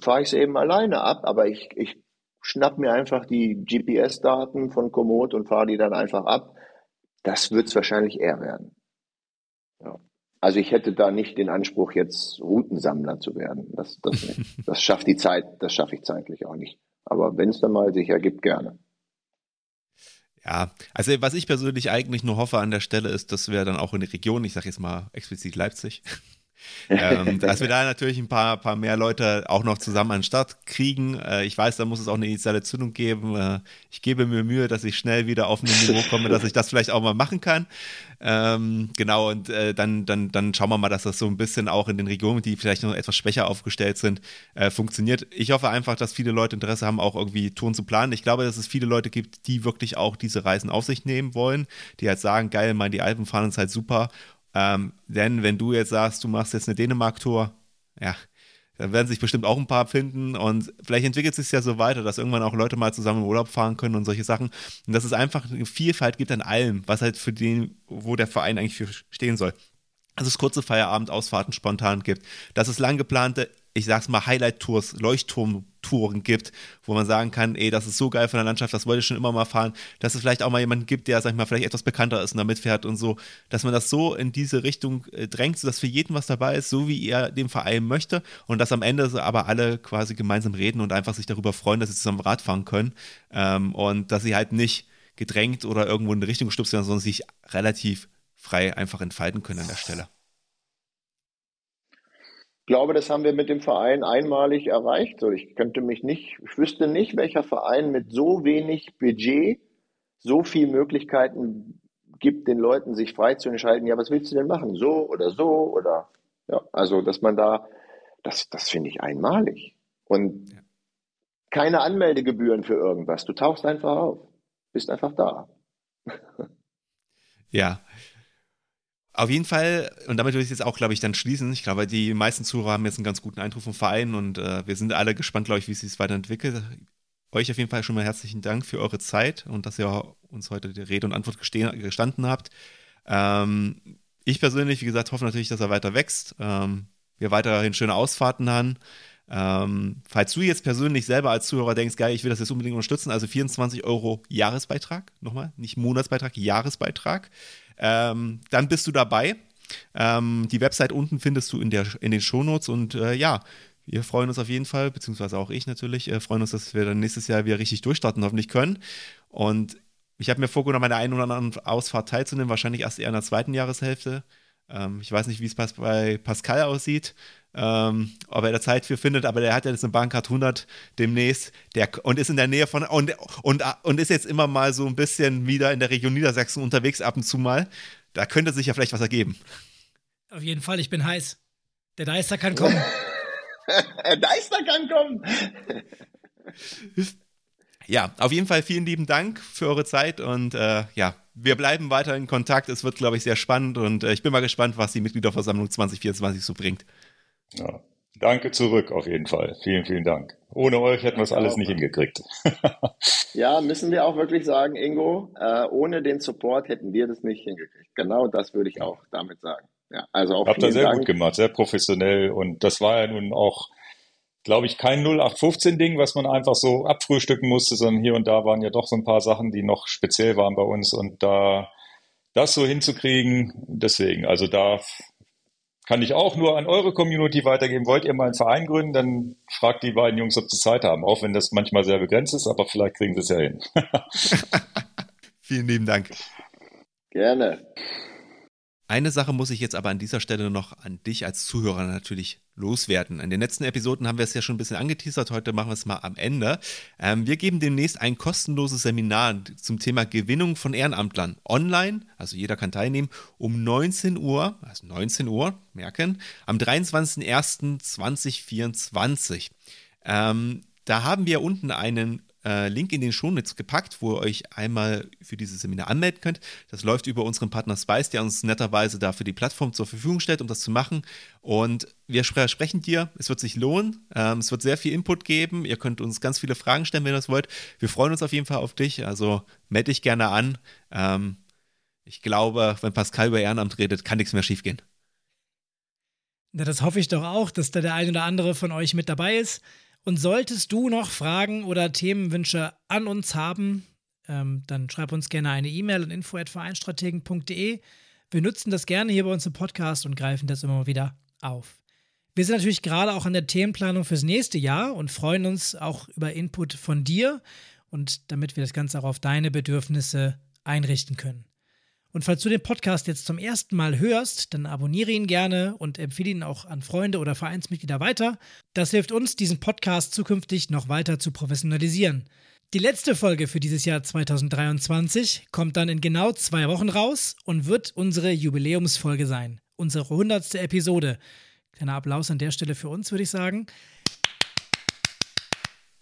fahre ich es eben alleine ab, aber ich, ich schnapp mir einfach die GPS-Daten von Komoot und fahre die dann einfach ab. Das wird es wahrscheinlich eher werden. Ja. Also ich hätte da nicht den Anspruch, jetzt Routensammler zu werden. Das, das, das schafft die Zeit, das schaffe ich zeitlich auch nicht. Aber wenn es dann mal sich ergibt, gerne. Ja, also was ich persönlich eigentlich nur hoffe an der Stelle ist, dass wir dann auch in der Region, ich sage jetzt mal explizit Leipzig, ähm, dass wir da natürlich ein paar, paar mehr Leute auch noch zusammen an den Start kriegen. Äh, ich weiß, da muss es auch eine initiale Zündung geben. Äh, ich gebe mir Mühe, dass ich schnell wieder auf ein Niveau komme, dass ich das vielleicht auch mal machen kann. Ähm, genau, und äh, dann, dann, dann schauen wir mal, dass das so ein bisschen auch in den Regionen, die vielleicht noch etwas schwächer aufgestellt sind, äh, funktioniert. Ich hoffe einfach, dass viele Leute Interesse haben, auch irgendwie Touren zu planen. Ich glaube, dass es viele Leute gibt, die wirklich auch diese Reisen auf sich nehmen wollen, die halt sagen, geil, mal die Alpen fahren ist halt super ähm, denn wenn du jetzt sagst, du machst jetzt eine Dänemark-Tour, ja, da werden sich bestimmt auch ein paar finden und vielleicht entwickelt es sich ja so weiter, dass irgendwann auch Leute mal zusammen in Urlaub fahren können und solche Sachen. Und dass es einfach eine Vielfalt gibt an allem, was halt für den, wo der Verein eigentlich für stehen soll. Dass es kurze Feierabend-Ausfahrten spontan gibt, dass es lang geplante ich sag's mal, Highlight-Tours, Leuchtturm-Touren gibt, wo man sagen kann, ey, das ist so geil von der Landschaft, das wollte ich schon immer mal fahren, dass es vielleicht auch mal jemanden gibt, der, sag ich mal, vielleicht etwas bekannter ist und da mitfährt und so, dass man das so in diese Richtung äh, drängt, sodass für jeden was dabei ist, so wie er dem Verein möchte. Und dass am Ende aber alle quasi gemeinsam reden und einfach sich darüber freuen, dass sie zusammen Rad fahren können. Ähm, und dass sie halt nicht gedrängt oder irgendwo in eine Richtung gestupst werden, sondern sich relativ frei einfach entfalten können an der Stelle. Ich glaube, das haben wir mit dem Verein einmalig erreicht. So, ich könnte mich nicht, ich wüsste nicht, welcher Verein mit so wenig Budget so viele Möglichkeiten gibt, den Leuten sich frei zu entscheiden, ja, was willst du denn machen? So oder so oder ja, also dass man da, das, das finde ich einmalig. Und ja. keine Anmeldegebühren für irgendwas. Du tauchst einfach auf, bist einfach da. Ja, auf jeden Fall, und damit würde ich jetzt auch, glaube ich, dann schließen. Ich glaube, die meisten Zuhörer haben jetzt einen ganz guten Eindruck vom Verein und äh, wir sind alle gespannt, glaube ich, wie es sich weiterentwickelt. Euch auf jeden Fall schon mal herzlichen Dank für eure Zeit und dass ihr uns heute die Rede und Antwort gestanden habt. Ähm, ich persönlich, wie gesagt, hoffe natürlich, dass er weiter wächst. Ähm, wir weiterhin schöne Ausfahrten haben. Ähm, falls du jetzt persönlich selber als Zuhörer denkst, geil, ich will das jetzt unbedingt unterstützen, also 24 Euro Jahresbeitrag, nochmal, nicht Monatsbeitrag, Jahresbeitrag ähm, dann bist du dabei. Ähm, die Website unten findest du in, der, in den Shownotes und äh, ja, wir freuen uns auf jeden Fall, beziehungsweise auch ich natürlich, äh, freuen uns, dass wir dann nächstes Jahr wieder richtig durchstarten hoffentlich können. Und ich habe mir vorgenommen, an der einen oder anderen Ausfahrt teilzunehmen, wahrscheinlich erst eher in der zweiten Jahreshälfte. Ähm, ich weiß nicht, wie es bei Pascal aussieht, ähm, ob er da Zeit für findet, aber der hat ja jetzt eine Bahncard 100 demnächst der, und ist in der Nähe von und, und, und ist jetzt immer mal so ein bisschen wieder in der Region Niedersachsen unterwegs ab und zu mal. Da könnte sich ja vielleicht was ergeben. Auf jeden Fall, ich bin heiß. Der Deister kann kommen. Der Deister kann kommen. ja, auf jeden Fall vielen lieben Dank für eure Zeit und äh, ja, wir bleiben weiter in Kontakt. Es wird, glaube ich, sehr spannend und äh, ich bin mal gespannt, was die Mitgliederversammlung 2024 so bringt. Ja. Danke zurück auf jeden Fall. Vielen, vielen Dank. Ohne euch hätten wir es alles nicht hingekriegt. ja, müssen wir auch wirklich sagen, Ingo, äh, ohne den Support hätten wir das nicht hingekriegt. Genau das würde ich auch damit sagen. Ja, also auch Habt ihr sehr Dank. gut gemacht, sehr professionell und das war ja nun auch glaube ich, kein 0815-Ding, was man einfach so abfrühstücken musste, sondern hier und da waren ja doch so ein paar Sachen, die noch speziell waren bei uns und da das so hinzukriegen, deswegen, also da kann ich auch nur an eure Community weitergeben. Wollt ihr mal einen Verein gründen, dann fragt die beiden Jungs, ob sie Zeit haben, auch wenn das manchmal sehr begrenzt ist, aber vielleicht kriegen sie es ja hin. Vielen lieben Dank. Gerne. Eine Sache muss ich jetzt aber an dieser Stelle noch an dich als Zuhörer natürlich loswerden. In den letzten Episoden haben wir es ja schon ein bisschen angeteasert, heute machen wir es mal am Ende. Ähm, wir geben demnächst ein kostenloses Seminar zum Thema Gewinnung von Ehrenamtlern online, also jeder kann teilnehmen, um 19 Uhr, also 19 Uhr, merken, am 23.01.2024. Ähm, da haben wir unten einen äh, Link in den Shownotes gepackt, wo ihr euch einmal für dieses Seminar anmelden könnt. Das läuft über unseren Partner Spice, der uns netterweise dafür die Plattform zur Verfügung stellt, um das zu machen. Und wir sprechen dir, es wird sich lohnen. Ähm, es wird sehr viel Input geben. Ihr könnt uns ganz viele Fragen stellen, wenn ihr das wollt. Wir freuen uns auf jeden Fall auf dich. Also melde dich gerne an. Ähm, ich glaube, wenn Pascal über Ehrenamt redet, kann nichts mehr schiefgehen. Na, das hoffe ich doch auch, dass da der ein oder andere von euch mit dabei ist. Und solltest du noch Fragen oder Themenwünsche an uns haben, ähm, dann schreib uns gerne eine E-Mail an info.vereinstrategen.de. Wir nutzen das gerne hier bei uns im Podcast und greifen das immer wieder auf. Wir sind natürlich gerade auch an der Themenplanung fürs nächste Jahr und freuen uns auch über Input von dir und damit wir das Ganze auch auf deine Bedürfnisse einrichten können. Und falls du den Podcast jetzt zum ersten Mal hörst, dann abonniere ihn gerne und empfehle ihn auch an Freunde oder Vereinsmitglieder weiter. Das hilft uns, diesen Podcast zukünftig noch weiter zu professionalisieren. Die letzte Folge für dieses Jahr 2023 kommt dann in genau zwei Wochen raus und wird unsere Jubiläumsfolge sein. Unsere hundertste Episode. Kleiner Applaus an der Stelle für uns, würde ich sagen.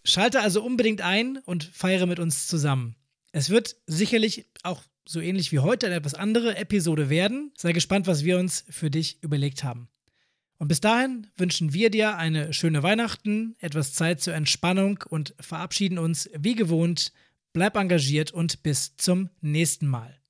Schalte also unbedingt ein und feiere mit uns zusammen. Es wird sicherlich auch so ähnlich wie heute eine etwas andere Episode werden. Sei gespannt, was wir uns für dich überlegt haben. Und bis dahin wünschen wir dir eine schöne Weihnachten, etwas Zeit zur Entspannung und verabschieden uns wie gewohnt. Bleib engagiert und bis zum nächsten Mal.